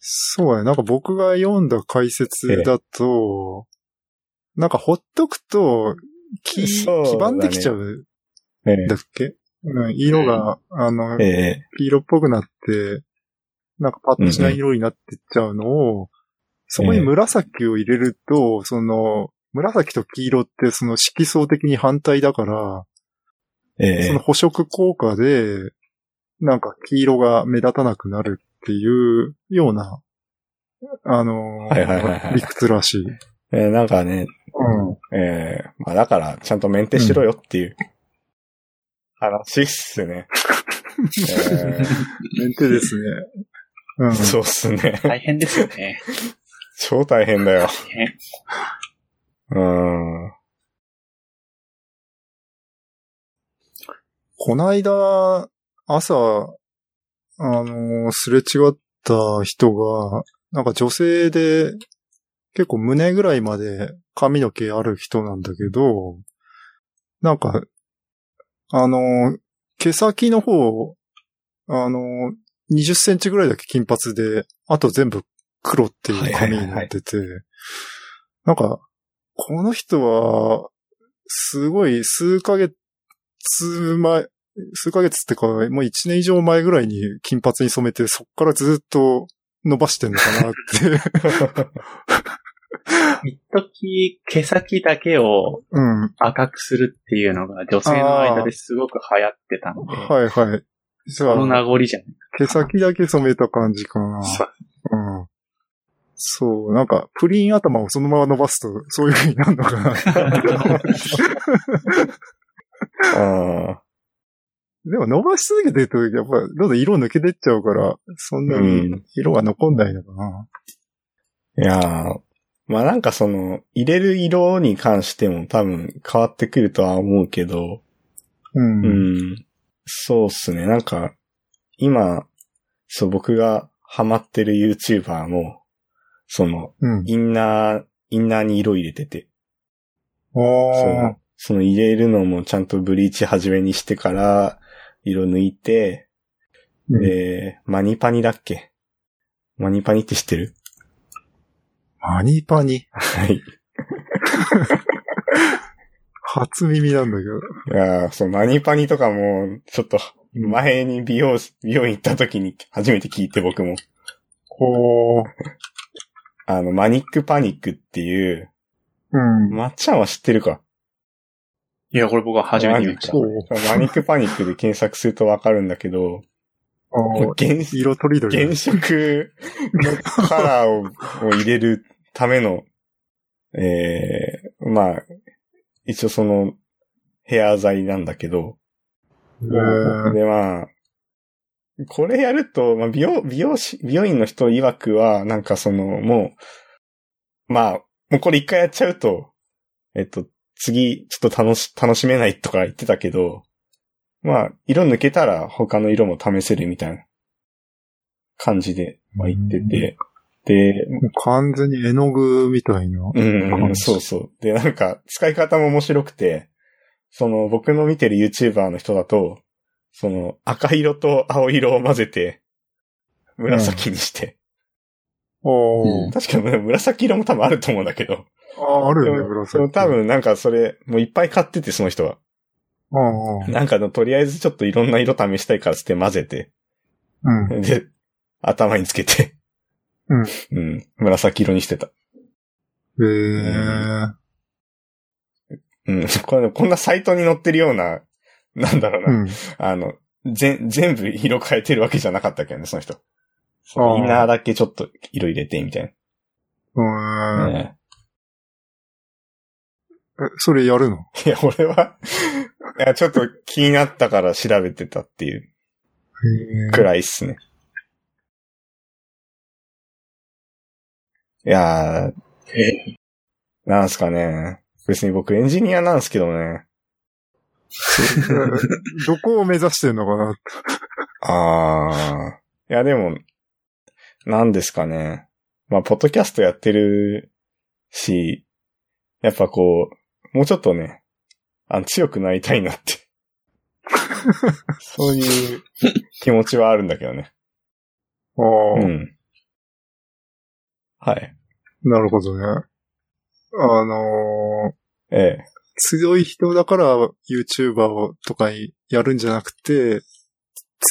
そうや、なんか僕が読んだ解説だと、なんかほっとくと、き、そうだね。黄ばんできちゃうだっけ、うん、色が、あのえ、え。黄色っぽくなって、なんかパッとしない色になってっちゃうのを、そこに紫を入れると、その、紫と黄色ってその色相的に反対だから、ええ。えその補色効果で、なんか黄色が目立たなくなるっていうような、あのーはいはいはいはい。理屈らしい。ええなんかね、うん。ええまあだから、ちゃんとメンテしろよっていう話っすね。えメンテですね。うんえ。そうっすね。大変ですよね。超大変だよ。大変。うん。こないだ、朝、あのーすれ違った人が、なんか女性で、結構胸ぐらいまで髪の毛ある人なんだけど、なんか、あのー毛先の方、あのー20センチぐらいだけ金髪で、あと全部黒っていう髪になってて、なんか、この人は、すごい数ヶ月前、数ヶ月ってか、もう一年以上前ぐらいに金髪に染めて、そっからずっと伸ばしてんのかなって。一時毛先だけをうん。赤くするっていうのが女性の間ですごく流行ってたので、はいはい。じの名あ、残じゃない毛先だけ染めた感じかな。そううん。そう、なんか、プリン頭をそのまま伸ばすと、そういう風になるのかな。あでも伸ばし続けてると、やっぱ、どんどん色抜けてっちゃうから、そんなうにん。色が残んないのかな。いやーまあなんかその、入れる色に関しても多分変わってくるとは思うけど、うん。うん。そうっすね。なんか、今、そう僕がハマってる YouTuber も、その、うん。インナー、インナーに色入れてて、そあの、その入れるのもちゃんとブリーチ始めにしてから、色抜いて、うんえー、マニパニだっけ？マニパニって知ってる？マニパニ。はい。初耳なんだけど。いやーそう、マニパニとかも、ちょっと、前に美容師、美容院行った時に初めて聞いて僕も。ほー。あの、マニックパニックっていう、うん。まっちゃんは知ってるか？いや、これ僕は初めて見た。マニックパニックで検索するとわかるんだけど、あー原色とりどり原色のカラーを を入れるための、えー、まあ、一応その、ヘア剤なんだけど、でまあ、これやると、まあ、美容、美容師、美容院の人曰くは、なんかその、もう、まあ、もうこれ一回やっちゃうと、えっと、次、ちょっと楽し、楽しめないとか言ってたけど、まあ、色抜けたら他の色も試せるみたいな感じで、まあ言ってて、で、完全に絵の具みたいな。うん、そうそう。で、なんか、使い方も面白くて、その、僕の見てる YouTuber の人だと、その、赤色と青色を混ぜて、紫にして。おー。確かに紫色も多分あると思うんだけど。あ、あるよね、紫。多。分なんかそれ、もういっぱい買ってて、その人は。ああ。なんかの、とりあえずちょっといろんな色試したいからつって混ぜて、うん。で、頭につけて、うん。うん。紫色にしてた。へえ。うん。これ、こんなサイトに載ってるような、なんだろうな。うん。あの、ぜ、全部色変えてるわけじゃなかったけどね、その人。そのあーインナーだけちょっと色入れて、みたいな。うん。ねえ、それやるの？いや、俺は、いや、ちょっと気になったから調べてたっていう。くらいっすね。いやー、えなんすかね。別に僕エンジニアなんすけどね。どこを目指してんのかなあー。いや、でも、なんですかね。まあ、ポッドキャストやってるし、やっぱこう、もうちょっとね、あの、強くなりたいなって。そういう気持ちはあるんだけどね。ああ、うん。はい。なるほどね。あのーええ。強い人だから YouTuber をとかにやるんじゃなくて、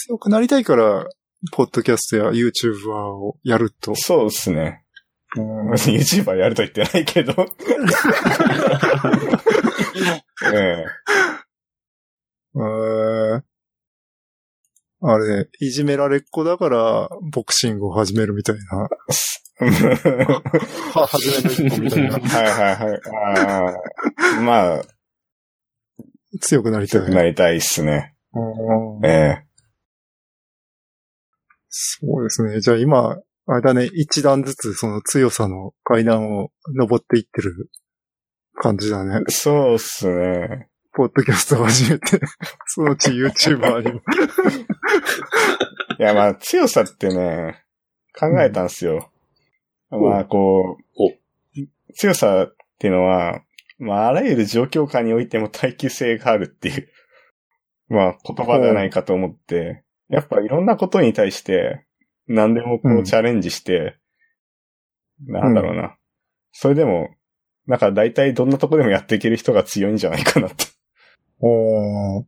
強くなりたいから、ポッドキャストや YouTuber をやると。そうですね。うん別に YouTuber やると言ってないけど。ええ。えーあれ、いじめられっ子だから、ボクシングを始めるみたいな。は、始めの一歩みたいな。はいはいはい。あーまあ、強くなりたい。なりたいっすね。うんええ。そうですね。じゃあ今、あれだね、一段ずつその強さの階段を登っていってる感じだね。そうっすね。ポッドキャストを始めて、そのうち YouTuber にも。いや、まあ、強さってね、考えたんすよ。まあ、こおう、強さっていうのは、まあ、あらゆる状況下においても耐久性があるっていう、まあ、言葉ではないかと思って、やっぱいろんなことに対して、何でもこうんうチャレンジして、なんだろうな。それでも、なんか大体どんなとこでもやっていける人が強いんじゃないかなって。おー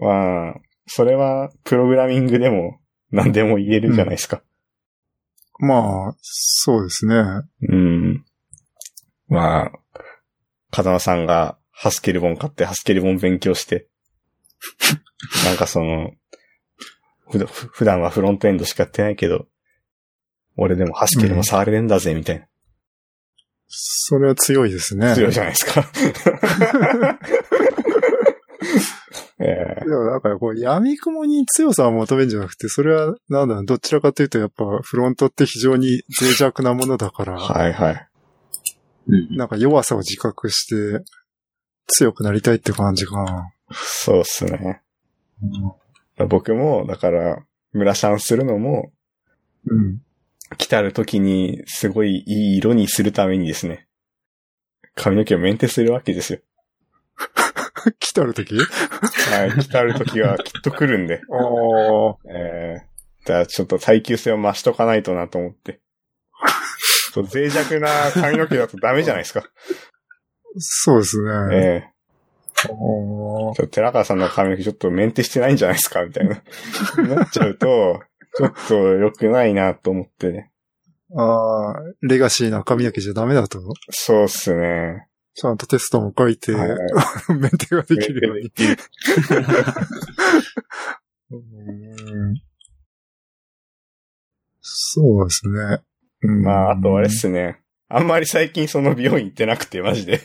まあ、それはプログラミングでも何でも言えるじゃないですか。まあ、そうですね。うん。まあ、風間さんがハスケルボン買ってハスケルボン勉強して、なんかその、普段はフロントエンドしかやってないけど、俺でもハスケルも触れるんだぜ、みたいそれは強いですね。な。強いじゃないですか。ええでもなんかこう闇雲に強さを求めるんじゃなくて、それはなんだろう、どちらかというとやっぱフロントって非常に脆弱なものだから、はいはい。うん。なんか弱さを自覚して強くなりたいって感じかな。そうっすね。僕も、だから、村シャンするのも、うん。来たる時にすごいいい色にするためにですね、髪の毛をメンテするわけですよ。来たるときはい、来たる時はきっと来るんで。ああ。えだからちょっと耐久性を増しとかないとなと思って。脆弱な髪の毛だとダメじゃないですか。そうですね。ええおーちょ寺川さんの髪の毛ちょっとメンテしてないんじゃないですかみたいな。なっちゃうと、ちょっと良くないなと思ってね。ああ、レガシーな髪の毛じゃダメだと？そうっすね。ちゃんとテストも書いて、はいはいメンテができるように。うんそうですね。うんまあ、あとあれっすね。あんまり最近その美容院行ってなくて、マジで。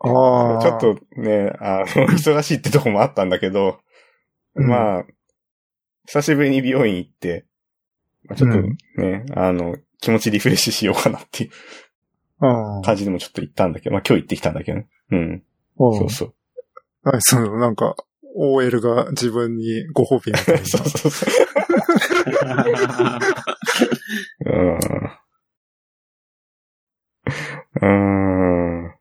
ああ。ちょっとね、あの、忙しいってとこもあったんだけど、うんまあ、久しぶりに美容院行って、まあちょっとうんね、あの、気持ちリフレッシュしようかなっていう。感じでもちょっと行ったんだけど、まあ今日行ってきたんだけどね。うん。そそうそう。はい、その、なんか、OL が自分にご褒美みたいな。そうそうそう。うん。うーん。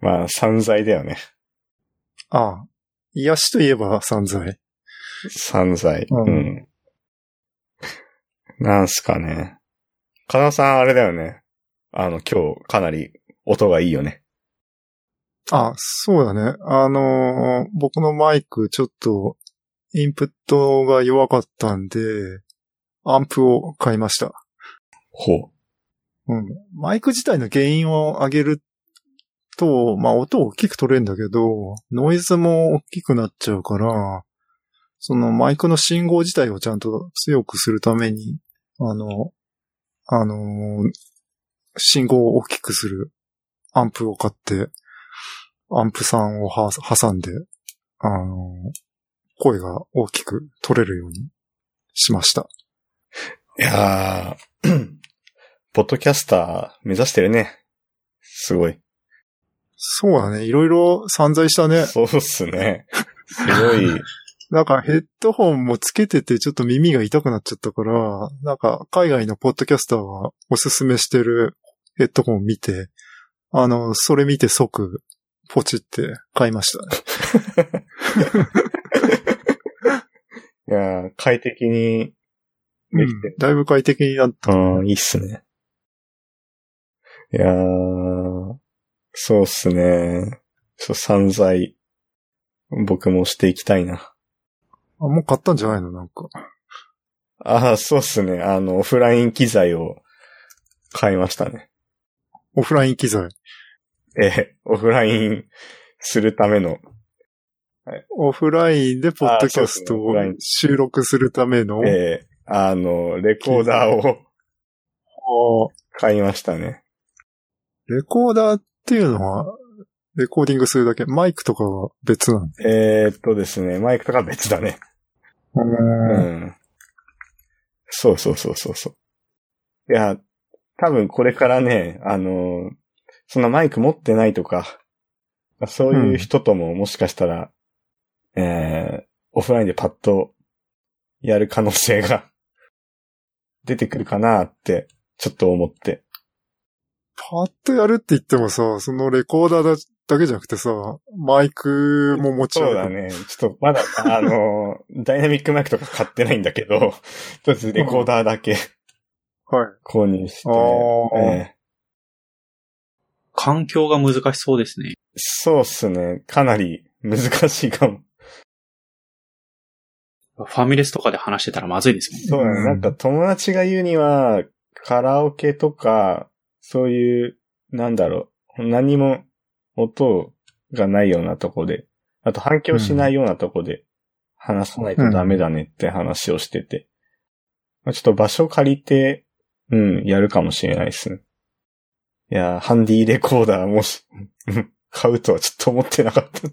まあ、散財だよね。ああ。癒しといえば散財。散財。ううんん。なんすかね。かなさんあれだよね。あの、今日かなり音がいいよね。あ、そうだね。あのー僕のマイクちょっと、インプットが弱かったんで、アンプを買いました。ほうん。マイク自体の原因を上げると、まあ音大きく取れるんだけど、ノイズも大きくなっちゃうから、そのマイクの信号自体をちゃんと強くするために、あの、あのー信号を大きくするアンプを買って、アンプさんをは挟んで、あのー声が大きく取れるようにしました。う。いやー、ポッドキャスター目指してるね。すごい。そうだね。いろいろ散財したね。そうっすね。すごい。なんかヘッドホンもつけててちょっと耳が痛くなっちゃったから、なんか海外のポッドキャスターがおすすめしてるヘッドホンを見て、あの、それ見て即ポチって買いましたね。いやー、快適にできてうんだいぶ快適になった。うん、いいっすね。いやー、そうっすね。そう、散財、僕もしていきたいな。あ、もう買ったんじゃないの？なんか。ああ、そうっすね。あの、オフライン機材を買いましたね。オフライン機材。ええ、オフラインするための、オフラインでポッドキャストを収録するための、ええ、あの、レコーダーをあ買いましたね。レコーダーっていうのは、レコーディングするだけ、マイクとかは別なのえー、っとですね、マイクとか別だね。ううんん。そうそうそうそうそう。いや、多分これからね、あの、そんなマイク持ってないとか、そういう人とももしかしたら、えー、オフラインでパッとやる可能性が 出てくるかなって、ちょっと思って。パッとやるって言ってもさ、そのレコーダーだだけじゃなくてさ、マイクも持ち歩くそうだ。ね。ちょっとまだ、あの、ダイナミックマイクとか買ってないんだけど、とりあえずレコーダーだけはい。購入して、えー環境が難しそうですね。そうっすね。かなり難しいかも。ファミレスとかで話してたらまずいですもんね。そうだね。なんか友達が言うには、カラオケとか、そういう、なんだろう、何も音がないようなとこで、あと反響しないようなとこで話さないとダメだねって話をしてて。まあちょっと場所借りて、うん、やるかもしれないですね。いやー、ハンディレコーダーもし、う ん買うとはちょっと思ってなかった。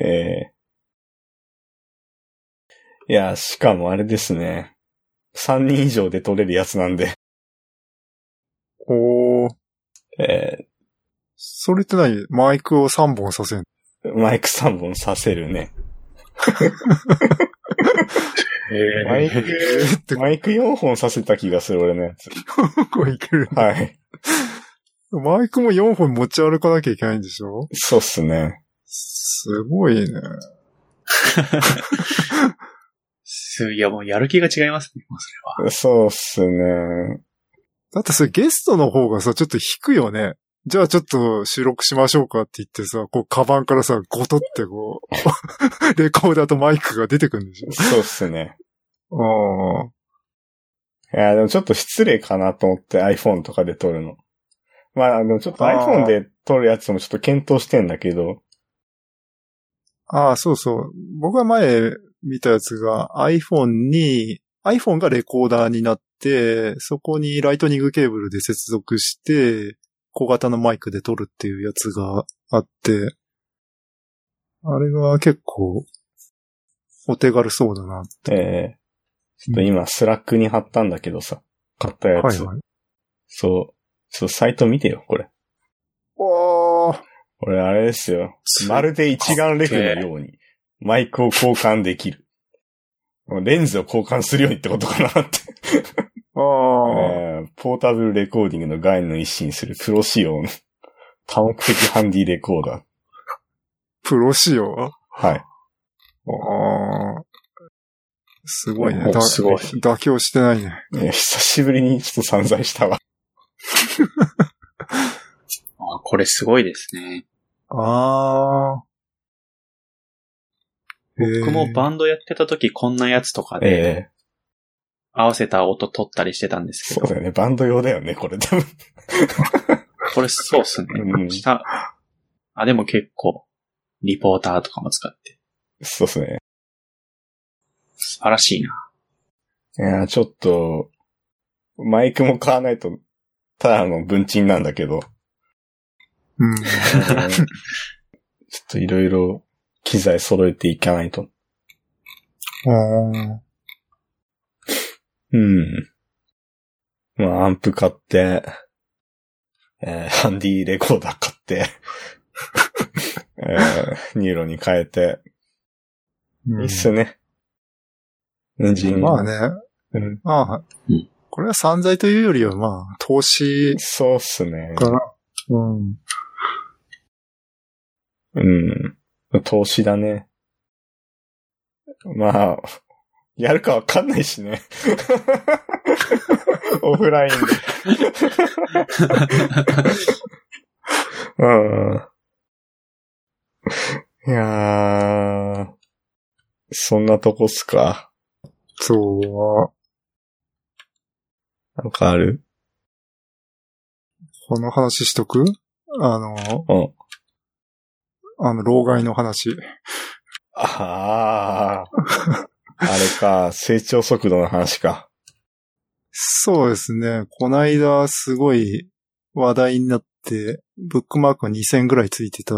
ええいや、しかもあれですね。3人以上で撮れるやつなんで。おー。えそれって何？マイクを3本させんの？ーマイク3本させるね。えマイク、ってマイク4本させた気がする、俺のやつ。これいける。はい。マイクも4本持ち歩かなきゃいけないんでしょ？そうっすね。すごいね。すいや、もうやる気が違いますね、それは。そうっすね。だってそれゲストの方がさ、ちょっと引くよね。じゃあちょっと収録しましょうかって言ってさ、こう、カバンからさ、ゴトってこう、レコーダーとマイクが出てくるんでしょ？そうっすね。ああ。いや、でもちょっと失礼かなと思って iPhone とかで撮るの。まあ、でもちょっと iPhone で撮るやつもちょっと検討してんだけど、ああ、そうそう。僕が前見たやつが iPhone に、iPhone がレコーダーになって、そこに Lightning ケーブルで接続して、小型のマイクで撮るっていうやつがあって、あれが結構、お手軽そうだな。ええちょっと今 Slack に貼ったんだけどさ、買ったやつ。はいはい。そう。ちょっとサイト見てよ、これ。おー。これあれですよ。まるで一眼レフのように、マイクを交換できる。レンズを交換するようにってことかなって。ああ。えーポータブルレコーディングの概念を一新するプロ仕様の多目的ハンディレコーダー。プロ仕様はい。ああ。すごいね。すごい妥協してないね。いや久しぶりにちょっと散財したわ。あこれすごいですね。ああ。僕もバンドやってた時こんなやつとかえでえ合わせた音取ったりしてたんですけど、そうだよね。バンド用だよね、これ多分。これそうっすね。うん下、あ、でも結構、リポーターとかも使って、そうですね。素晴らしいな。いや、ちょっと、マイクも買わないと、ただの文鎮なんだけど、うん。ちょっといろいろ機材揃えていかないと。あーうん。まあ、アンプ買って、えーハンディレコーダー買って、えー NURO に変えて、うんいいっすね。エンジン。まあね。うん。まあ、うんこれは散財というよりはまあ、投資そうっすね。かな。うん。うん。投資だね。まあ、やるかわかんないしね。オフラインで。うん。いやー、そんなとこっすか。そう。なんかある？この話しとく？あの、うん。あの、老害の話。あー。あれか、成長速度の話か。そうですね。こないだすごい話題になって、ブックマークが2000ぐらいついてた、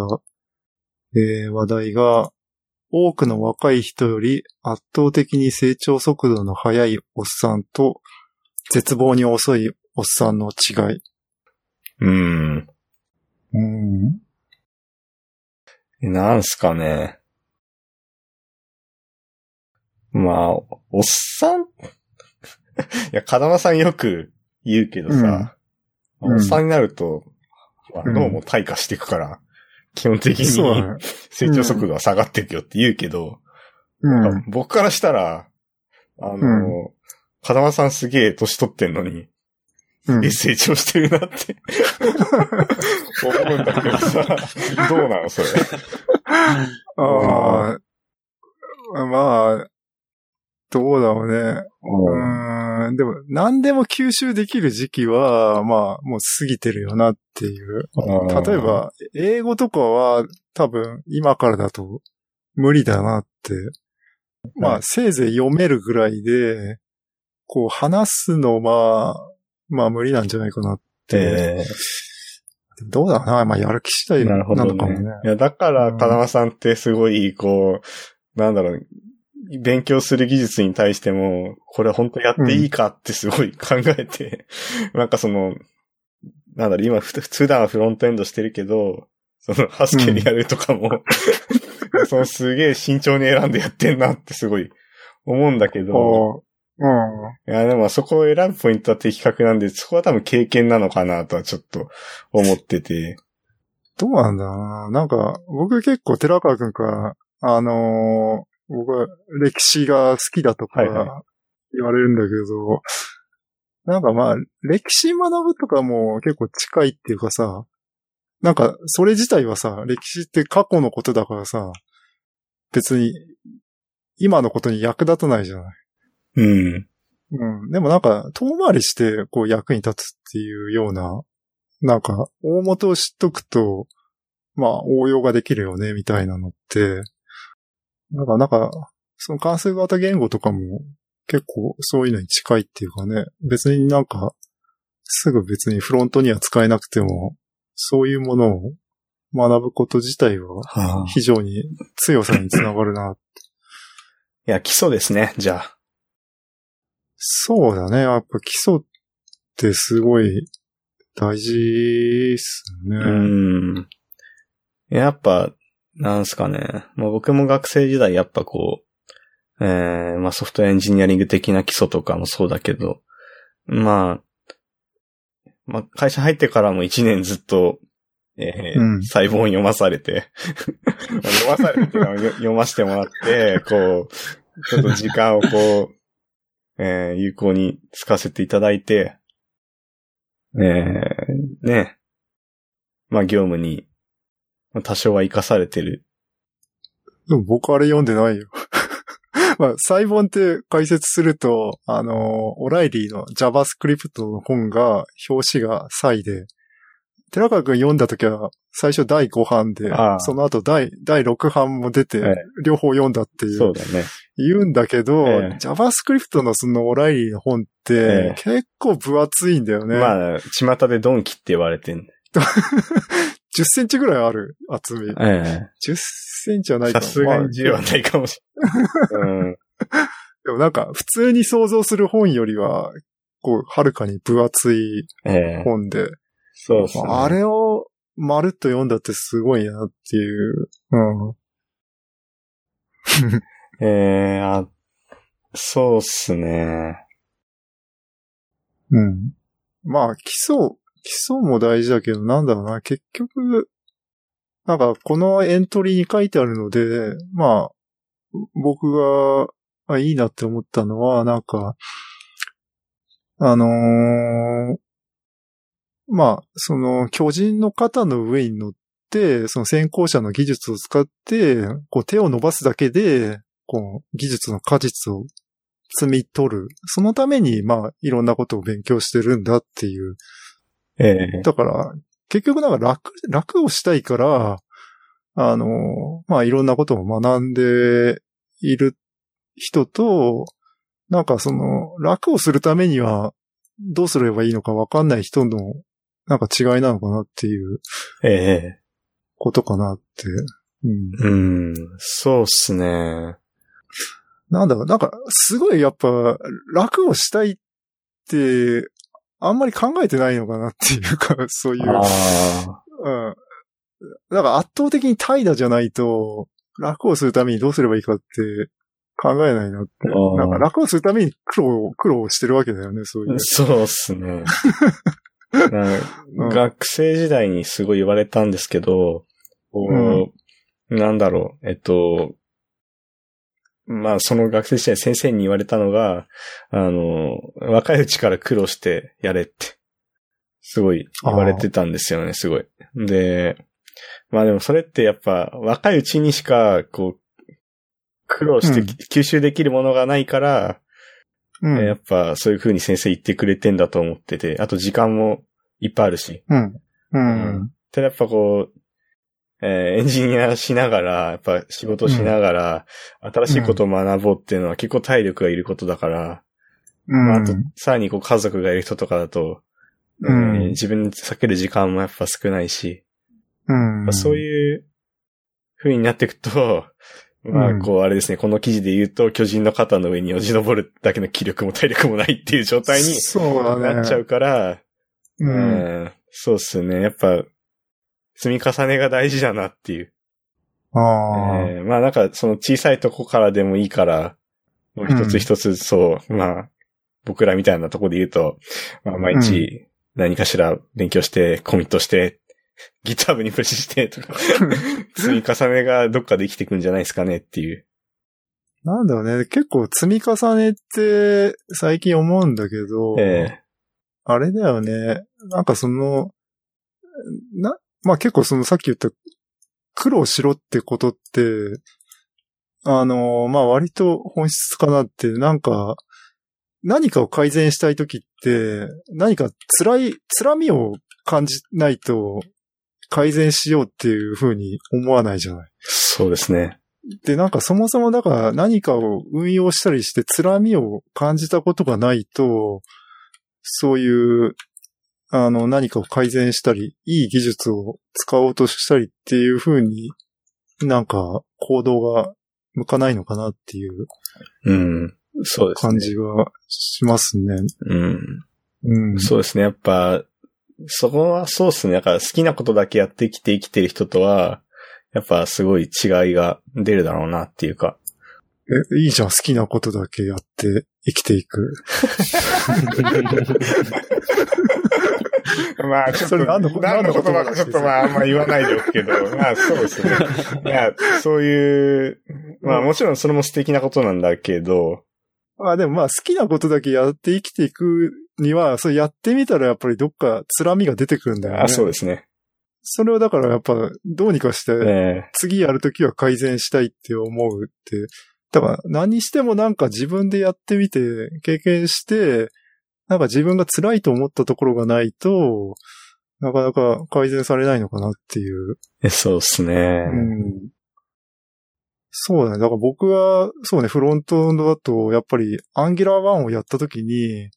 えー話題が、多くの若い人より圧倒的に成長速度の速いおっさんと、絶望に遅いおっさんの違い。うん。うん。なんすかね。まあ、おっさん？いや、風間さんよく言うけどさ、うん。おっさんになると、まあうん。脳も退化していくから、基本的に。成長速度は下がっていくよって言うけど、うん。僕からしたら、あの、う風間さんすげえ年取ってんのに、うん。え、成長してるなって。思うんだけどさ、どうなのそれ？ああ、まあ、どうだろうね。うーん、でも、何でも吸収できる時期は、まあ、もう過ぎてるよなっていう。例えば、英語とかは多分今からだと無理だなって。まあ、はいせいぜい読めるぐらいで、こう話すのは、まあ無理なんじゃないかなって。えどうだな。まあ、やる気次第ー、なのかもね。ね。いや、だから、うん風間さんってすごい、こう、なんだろう、勉強する技術に対しても、これ本当やっていいかってすごい考えて、なんかその、なんだろう、今ふ、普段はフロントエンドしてるけど、その、ハスケでやるとかも、そのすげえ慎重に選んでやってんなってすごい思うんだけど、こう、うん。いや、でもそこを選ぶポイントは的確なんで、そこは多分経験なのかなとはちょっと思ってて。どうなんだろうな。なんか、僕結構寺川くんからあのー僕は歴史が好きだとかはいは言われるんだけど、なんかまあ、歴史学ぶとかも結構近いっていうかさ、なんかそれ自体はさ、歴史って過去のことだからさ、別に今のことに役立たないじゃない。うん。うん。でもなんか、遠回りして、こう役に立つっていうような、なんか、大元を知っとくと、まあ、応用ができるよね、みたいなのって、なんか、なんか、その関数型言語とかも、結構そういうのに近いっていうかね、別になんか、すぐ別にフロントには使えなくても、そういうものを学ぶこと自体は、はあ、非常に強さにつながるな。いや、基礎ですね、じゃあ。そうだね。やっぱ基礎ってすごい大事っすね。うん。やっぱ、なんすかね。もう僕も学生時代やっぱこう、えー、まあソフトエンジニアリング的な基礎とかもそうだけど、まあ、まあ会社入ってからも一年ずっと、えーうん細胞を読まされて、読まされてよ読ませてもらって、こう、ちょっと時間をこう、えー有効に使わせていただいて、えーね、まあ業務にまあ多少は活かされてる。でも僕あれ読んでないよ。まあ、細本って解説すると、あの、オライリーの JavaScript の本が、表紙がサイで、寺川くん読んだ時は、最初第5版でその後第、第6版も出てええ、両方読んだっていう、そうだね。言うんだけど、ええ JavaScript のそのオライリーの本っえてえ、結構分厚いんだよね。まあ、巷でドンキって言われてん。10センチぐらいある厚み。え10センチはなえいかもさすがに10はまあないかもしれない。うん。でもなんか、普通に想像する本よりは、こう、はるかに分厚いええ本で、そうそう、あれをまるっと読んだってすごいなっていう。うん。ええあ、そうっすね。うん。まあ、基礎、基礎も大事だけど、なんだろうな、結局、なんか、このエントリーに書いてあるので、まあ、僕が、あいいなって思ったのは、なんか、あのーまあ、その、巨人の肩の上に乗って、その先行者の技術を使って、こう手を伸ばすだけで、こう、技術の果実を摘み取る。そのために、まあ、いろんなことを勉強してるんだっていう。ええだから、結局なんか楽、楽をしたいから、あの、まあ、いろんなことを学んでいる人と、なんかその、楽をするためには、どうすればいいのかわかんない人の、なんか違いなのかなっていうええことかなって。うん。うん、そうっすね。なんだろう、なんか、すごいやっぱ、楽をしたいって、あんまり考えてないのかなっていうか、そういう。あうん。なんか圧倒的に怠惰じゃないと、楽をするためにどうすればいいかって考えないなって。なんか楽をするために苦労、苦労してるわけだよね、そういうあ、。そうっすね。学生時代にすごい言われたんですけど、こうなんだろう、えっと、まあ、その学生時代先生に言われたのが、あの、若いうちから苦労してやれって、すごい言われてたんですよね、すごい。で、まあでもそれってやっぱ若いうちにしか、こう、苦労してうん吸収できるものがないから、うん。やっぱそういう風に先生言ってくれてんだと思ってて、あと時間もいっぱいあるし。うん。うん。ただやっぱこう、えーエンジニアしながら、やっぱ仕事しながら、新しいことを学ぼうっていうのは結構体力がいることだから、うん。まあ、あと、さらにこう家族がいる人とかだと、うんえー自分に避ける時間もやっぱ少ないし、うん。そういう風になっていくと、まあ、うんこう、あれですね、この記事で言うと、巨人の肩の上によじ登るだけの気力も体力もないっていう状態に。なっちゃうから、うん。うんそうっすね。やっぱ、積み重ねが大事だなっていう。ああ。えーまあなんか、その小さいとこからでもいいから、もう一つ一つ、そう、まあ、僕らみたいなとこで言うと、まあ、毎日何かしら勉強して、コミットして、GitHub にプッシュしてとか、積み重ねがどっかで生きてくんじゃないですかねっていう。なんだろうね、結構積み重ねって最近思うんだけど、ええあれだよね。なんかその、な、まあ結構そのさっき言った苦労しろってことって、あの、まあ割と本質かなって、なんか、何かを改善したいときって、何か辛い、辛みを感じないと改善しようっていうふうに思わないじゃない。そうですね。で、なんかそもそもだから何かを運用したりして辛みを感じたことがないと、そういう、あの、何かを改善したり、いい技術を使おうとしたりっていう風に、なんか行動が向かないのかなっていううん。そうですね。感じがしますね。うん。うん。そうですね。やっぱ、そこはそうですね。だから好きなことだけやってきて生きてる人とは、やっぱすごい違いが出るだろうなっていうか。え、いいじゃん、好きなことだけやって生きていく。まあ、ちょっと、何の言葉かちょっとまあ、あんま言わないでおくけど、まあそうですね。いや、そういう、まあもちろんそれも素敵なことなんだけど、あ、でもまあ好きなことだけやって生きていくには、それやってみたらやっぱりどっか辛みが出てくるんだよね。あそうですね。それをだからやっぱどうにかして、え次やるときは改善したいって思うって。だから何してもなんか自分でやってみて、経験して、なんか自分が辛いと思ったところがないと、なかなか改善されないのかなっていう。えそうですね。うん。そうだね。だから僕は、そうね、フロントだと、やっぱり、アンギュラー1をやったときに、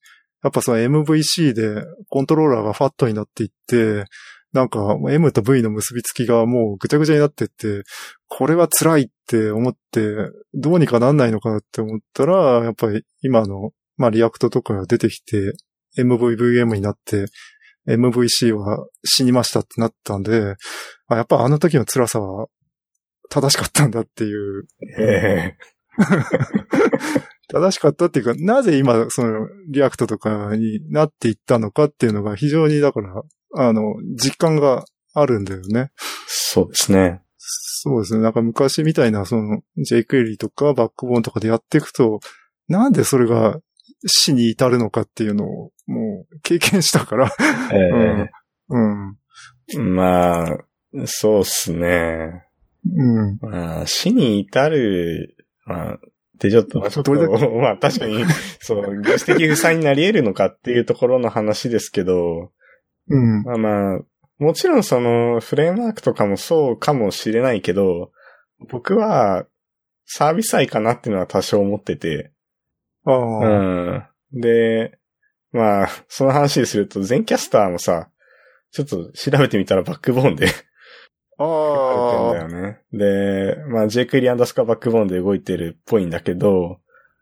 やっぱその MVC でコントローラーがファットになっていって、なんか M と V の結びつきがもうぐちゃぐちゃになってって、これは辛いって思って、どうにかなんないのかなって思ったら、やっぱり今の、まあ React とかが出てきて、MVVM になって、MVC は死にましたってなったんで、あやっぱあの時の辛さは正しかったんだっていう、え正しかったっていうか、なぜ今その React とかになっていったのかっていうのが非常にだから、あの、実感があるんだよね。そうですね。そうですね。なんか昔みたいなその jQuery とかバックボーンとかでやっていくと、なんでそれが死に至るのかっていうのをもう経験したから。え うん。えまあ、そうっすね。うん。まあ、死に至る、まあ、でちょっと、まあちょっと、まあ確かに、そう、原始的負債になり得るのかっていうところの話ですけど、うん。まあまあ、もちろんその、フレームワークとかもそうかもしれないけど、僕は、サービス愛かなっていうのは多少思ってて。うん。で、まあ、その話ですると、全キャスターもさ、ちょっと調べてみたらバックボーンであ書いてんだよね。で、まあ jQuery アンダースカーバックボーンで動いてるっぽいんだけど、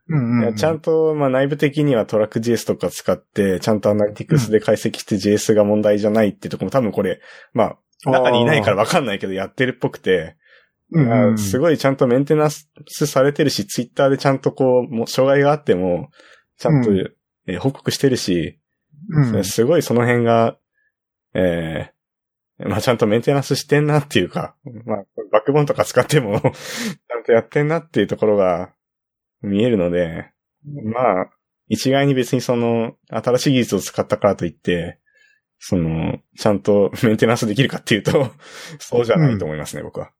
うんうん。いやちゃんと、まあ内部的にはトラック JS とか使って、ちゃんとアナリティクスで解析して JS が問題じゃないってとこも多分これ、まあ、中にいないからわかんないけどやってるっぽくて、うんうん、すごいちゃんとメンテナンスされてるし、ツイッターでちゃんとこう、もう障害があっても、ちゃんと、うえー報告してるし、うん。すごいその辺が、えーまあちゃんとメンテナンスしてんなっていうか、まあバックボーンとか使っても、ちゃんとやってんなっていうところが見えるので、まあ、一概に別にその、新しい技術を使ったからといって、その、ちゃんとメンテナンスできるかっていうと、そうじゃないと思いますね、僕は。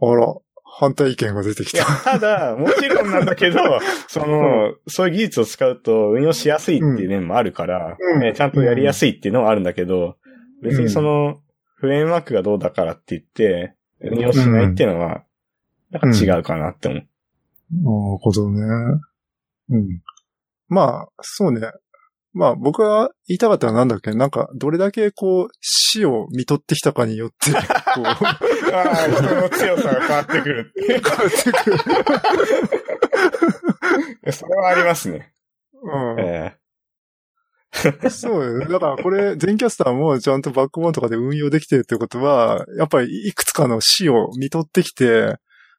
あら、反対意見が出てきた。、ただ、もちろんなんだけど、その、そういう技術を使うと運用しやすいっていう面もあるから、うんねちゃんとやりやすいっていうのはあるんだけど、別にその、フレームワークがどうだからって言って、運用しないっていうのは、なんか違うかなって思う。なるほどね。うん。まあ、そうね。まあ僕が言いたかったのはなんだっけ？なんか、どれだけこう、死を見とってきたかによって、こう、ああ、人の強さが変わってくる。変わってくる。それはありますね。うんえそうよね。だからこれ、全キャスターもちゃんとバックボーンとかで運用できてるってことは、やっぱりいくつかの死を見とってきて、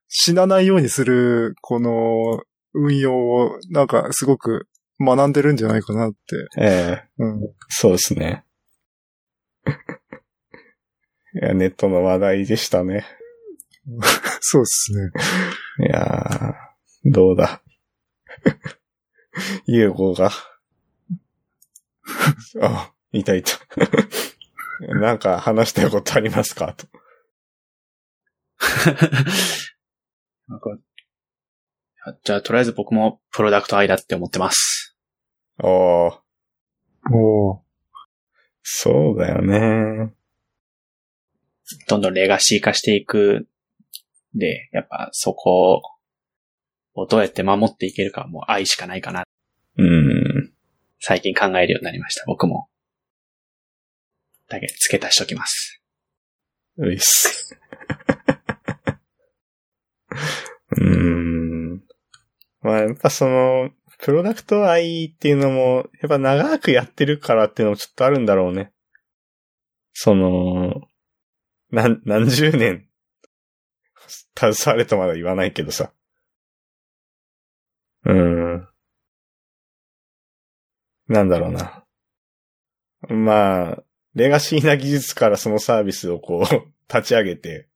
死なないようにする、この運用を、なんかすごく学んでるんじゃないかなって。えええうん。そうですね。いや、ネットの話題でしたね。そうですね。いやー、どうだ。ユーゴが。あ、いたいた。なんか話したいことありますか？と。なんかじゃあ、とりあえず僕もプロダクト愛だって思ってます。おー、おーそうだよね。どんどんレガシー化していく。で、やっぱそこをどうやって守っていけるかはもう愛しかないかな。うん。最近考えるようになりました、僕も。だけ付け足しときます。ういっす。うーん。まあ、やっぱその、プロダクト愛っていうのも、やっぱ長くやってるからっていうのもちょっとあるんだろうね。その、何、何十年、携われとまだ言わないけどさ。うん。なんだろうな。まあ、レガシーな技術からそのサービスをこう、立ち上げて、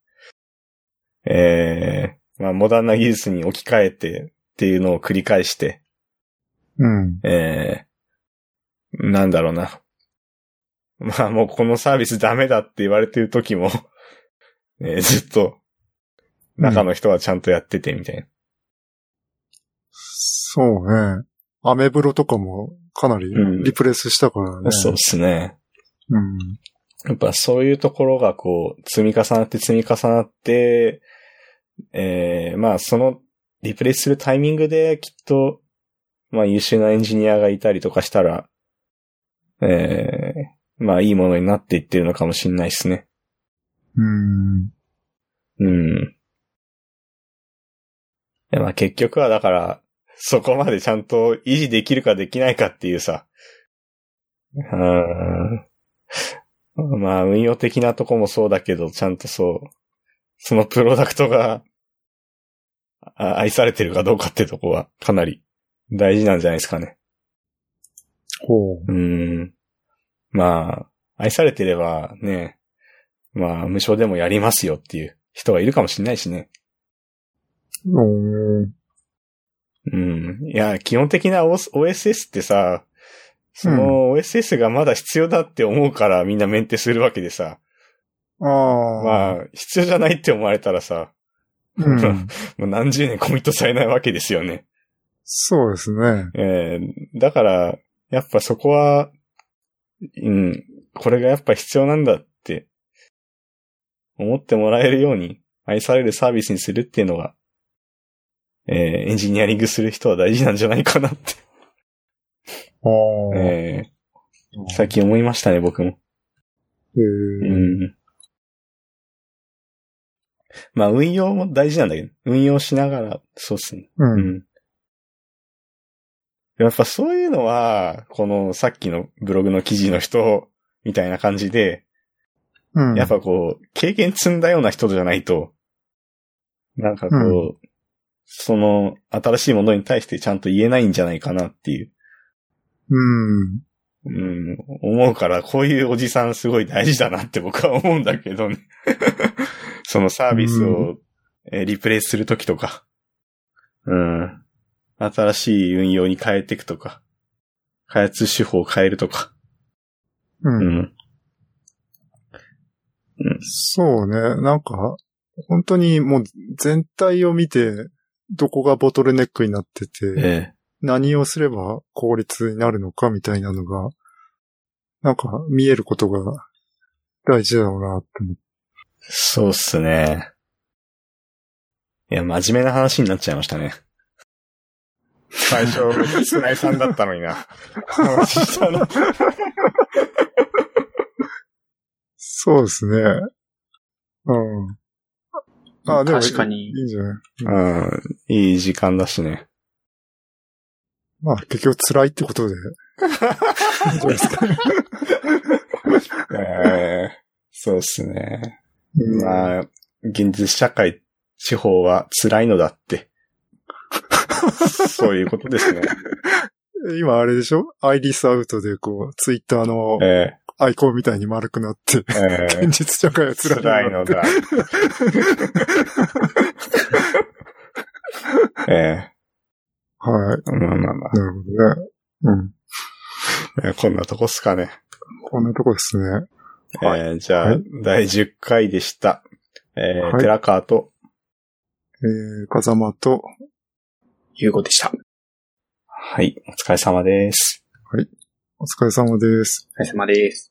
ええまあ、モダンな技術に置き換えてっていうのを繰り返して、うん。ええなんだろうな。まあ、もうこのサービスダメだって言われてる時も、え ーずっと、中の人はちゃんとやっててみたいな。そうね。アメブロとかもかなりうんリプレイスしたからね。そうですね。うん。やっぱそういうところがこう、積み重なって積み重なって、えー、まあそのリプレイするタイミングできっと、まあ優秀なエンジニアがいたりとかしたら、えー、まあいいものになっていってるのかもしれないですね。うん。うん。まあ結局はだから、そこまでちゃんと維持できるかできないかっていうさ、うん。まあ運用的なとこもそうだけど、ちゃんとそう、そのプロダクトが、あ愛されてるかどうかってとこはかなり大事なんじゃないですかね。ほう。うん。まあ、愛されてればね、まあ無償でもやりますよっていう人がいるかもしれないしね。おーうん。いや、基本的な OS OSS ってさ、その OSS がまだ必要だって思うからみんなメンテするわけでさ、ああ。まあ、必要じゃないって思われたらさ、うん。もう何十年コミットされないわけですよね。そうですね。えーだから、やっぱそこは、うん、これがやっぱ必要なんだって、思ってもらえるように愛されるサービスにするっていうのが、えーエンジニアリングする人は大事なんじゃないかなって、ああ。えー最近思いましたね、僕も。へうーん。まあ、運用も大事なんだけど、運用しながら、そうっすね。う。うんん。やっぱそういうのは、このさっきのブログの記事の人みたいな感じで、うん。やっぱこう、経験積んだような人じゃないと、なんかこう、うその新しいものに対してちゃんと言えないんじゃないかなっていう、うん。うん、思うから、こういうおじさんすごい大事だなって僕は思うんだけどね。そのサービスを、えーリプレイするときとか、うん、新しい運用に変えていくとか、開発手法を変えるとか、う。うんん、そうね。なんか、本当にもう全体を見て、どこがボトルネックになってて、え何をすれば効率になるのかみたいなのが、なんか見えることが大事だろうなって思って。そうっすね。いや、真面目な話になっちゃいましたね。最初、めっちゃ少ないさんだったのにな。話したのそうですね。うん。あ、でも、確かにいいんじゃない？うん、いい時間だしね。まあ、結局辛いってことで。どうですかえーそうっすね。うんまあ、現実社会、地方は辛いのだって。そういうことですね。今あれでしょ？アイリスアウトでこう、ツイッターのえアイコンみたいに丸くなって、え現実社会はー、辛辛いのいのだ。だ。えはい。ー、まあまあまなるほどね。うん。あ。えーこんなとこっすかね。こんなとこですね。はいえー、じゃあ、はい第10回でした。えーはい寺川と、えー、風間と、ゆうごでした。はい、お疲れ様です。お疲れ様です。お疲れ様です。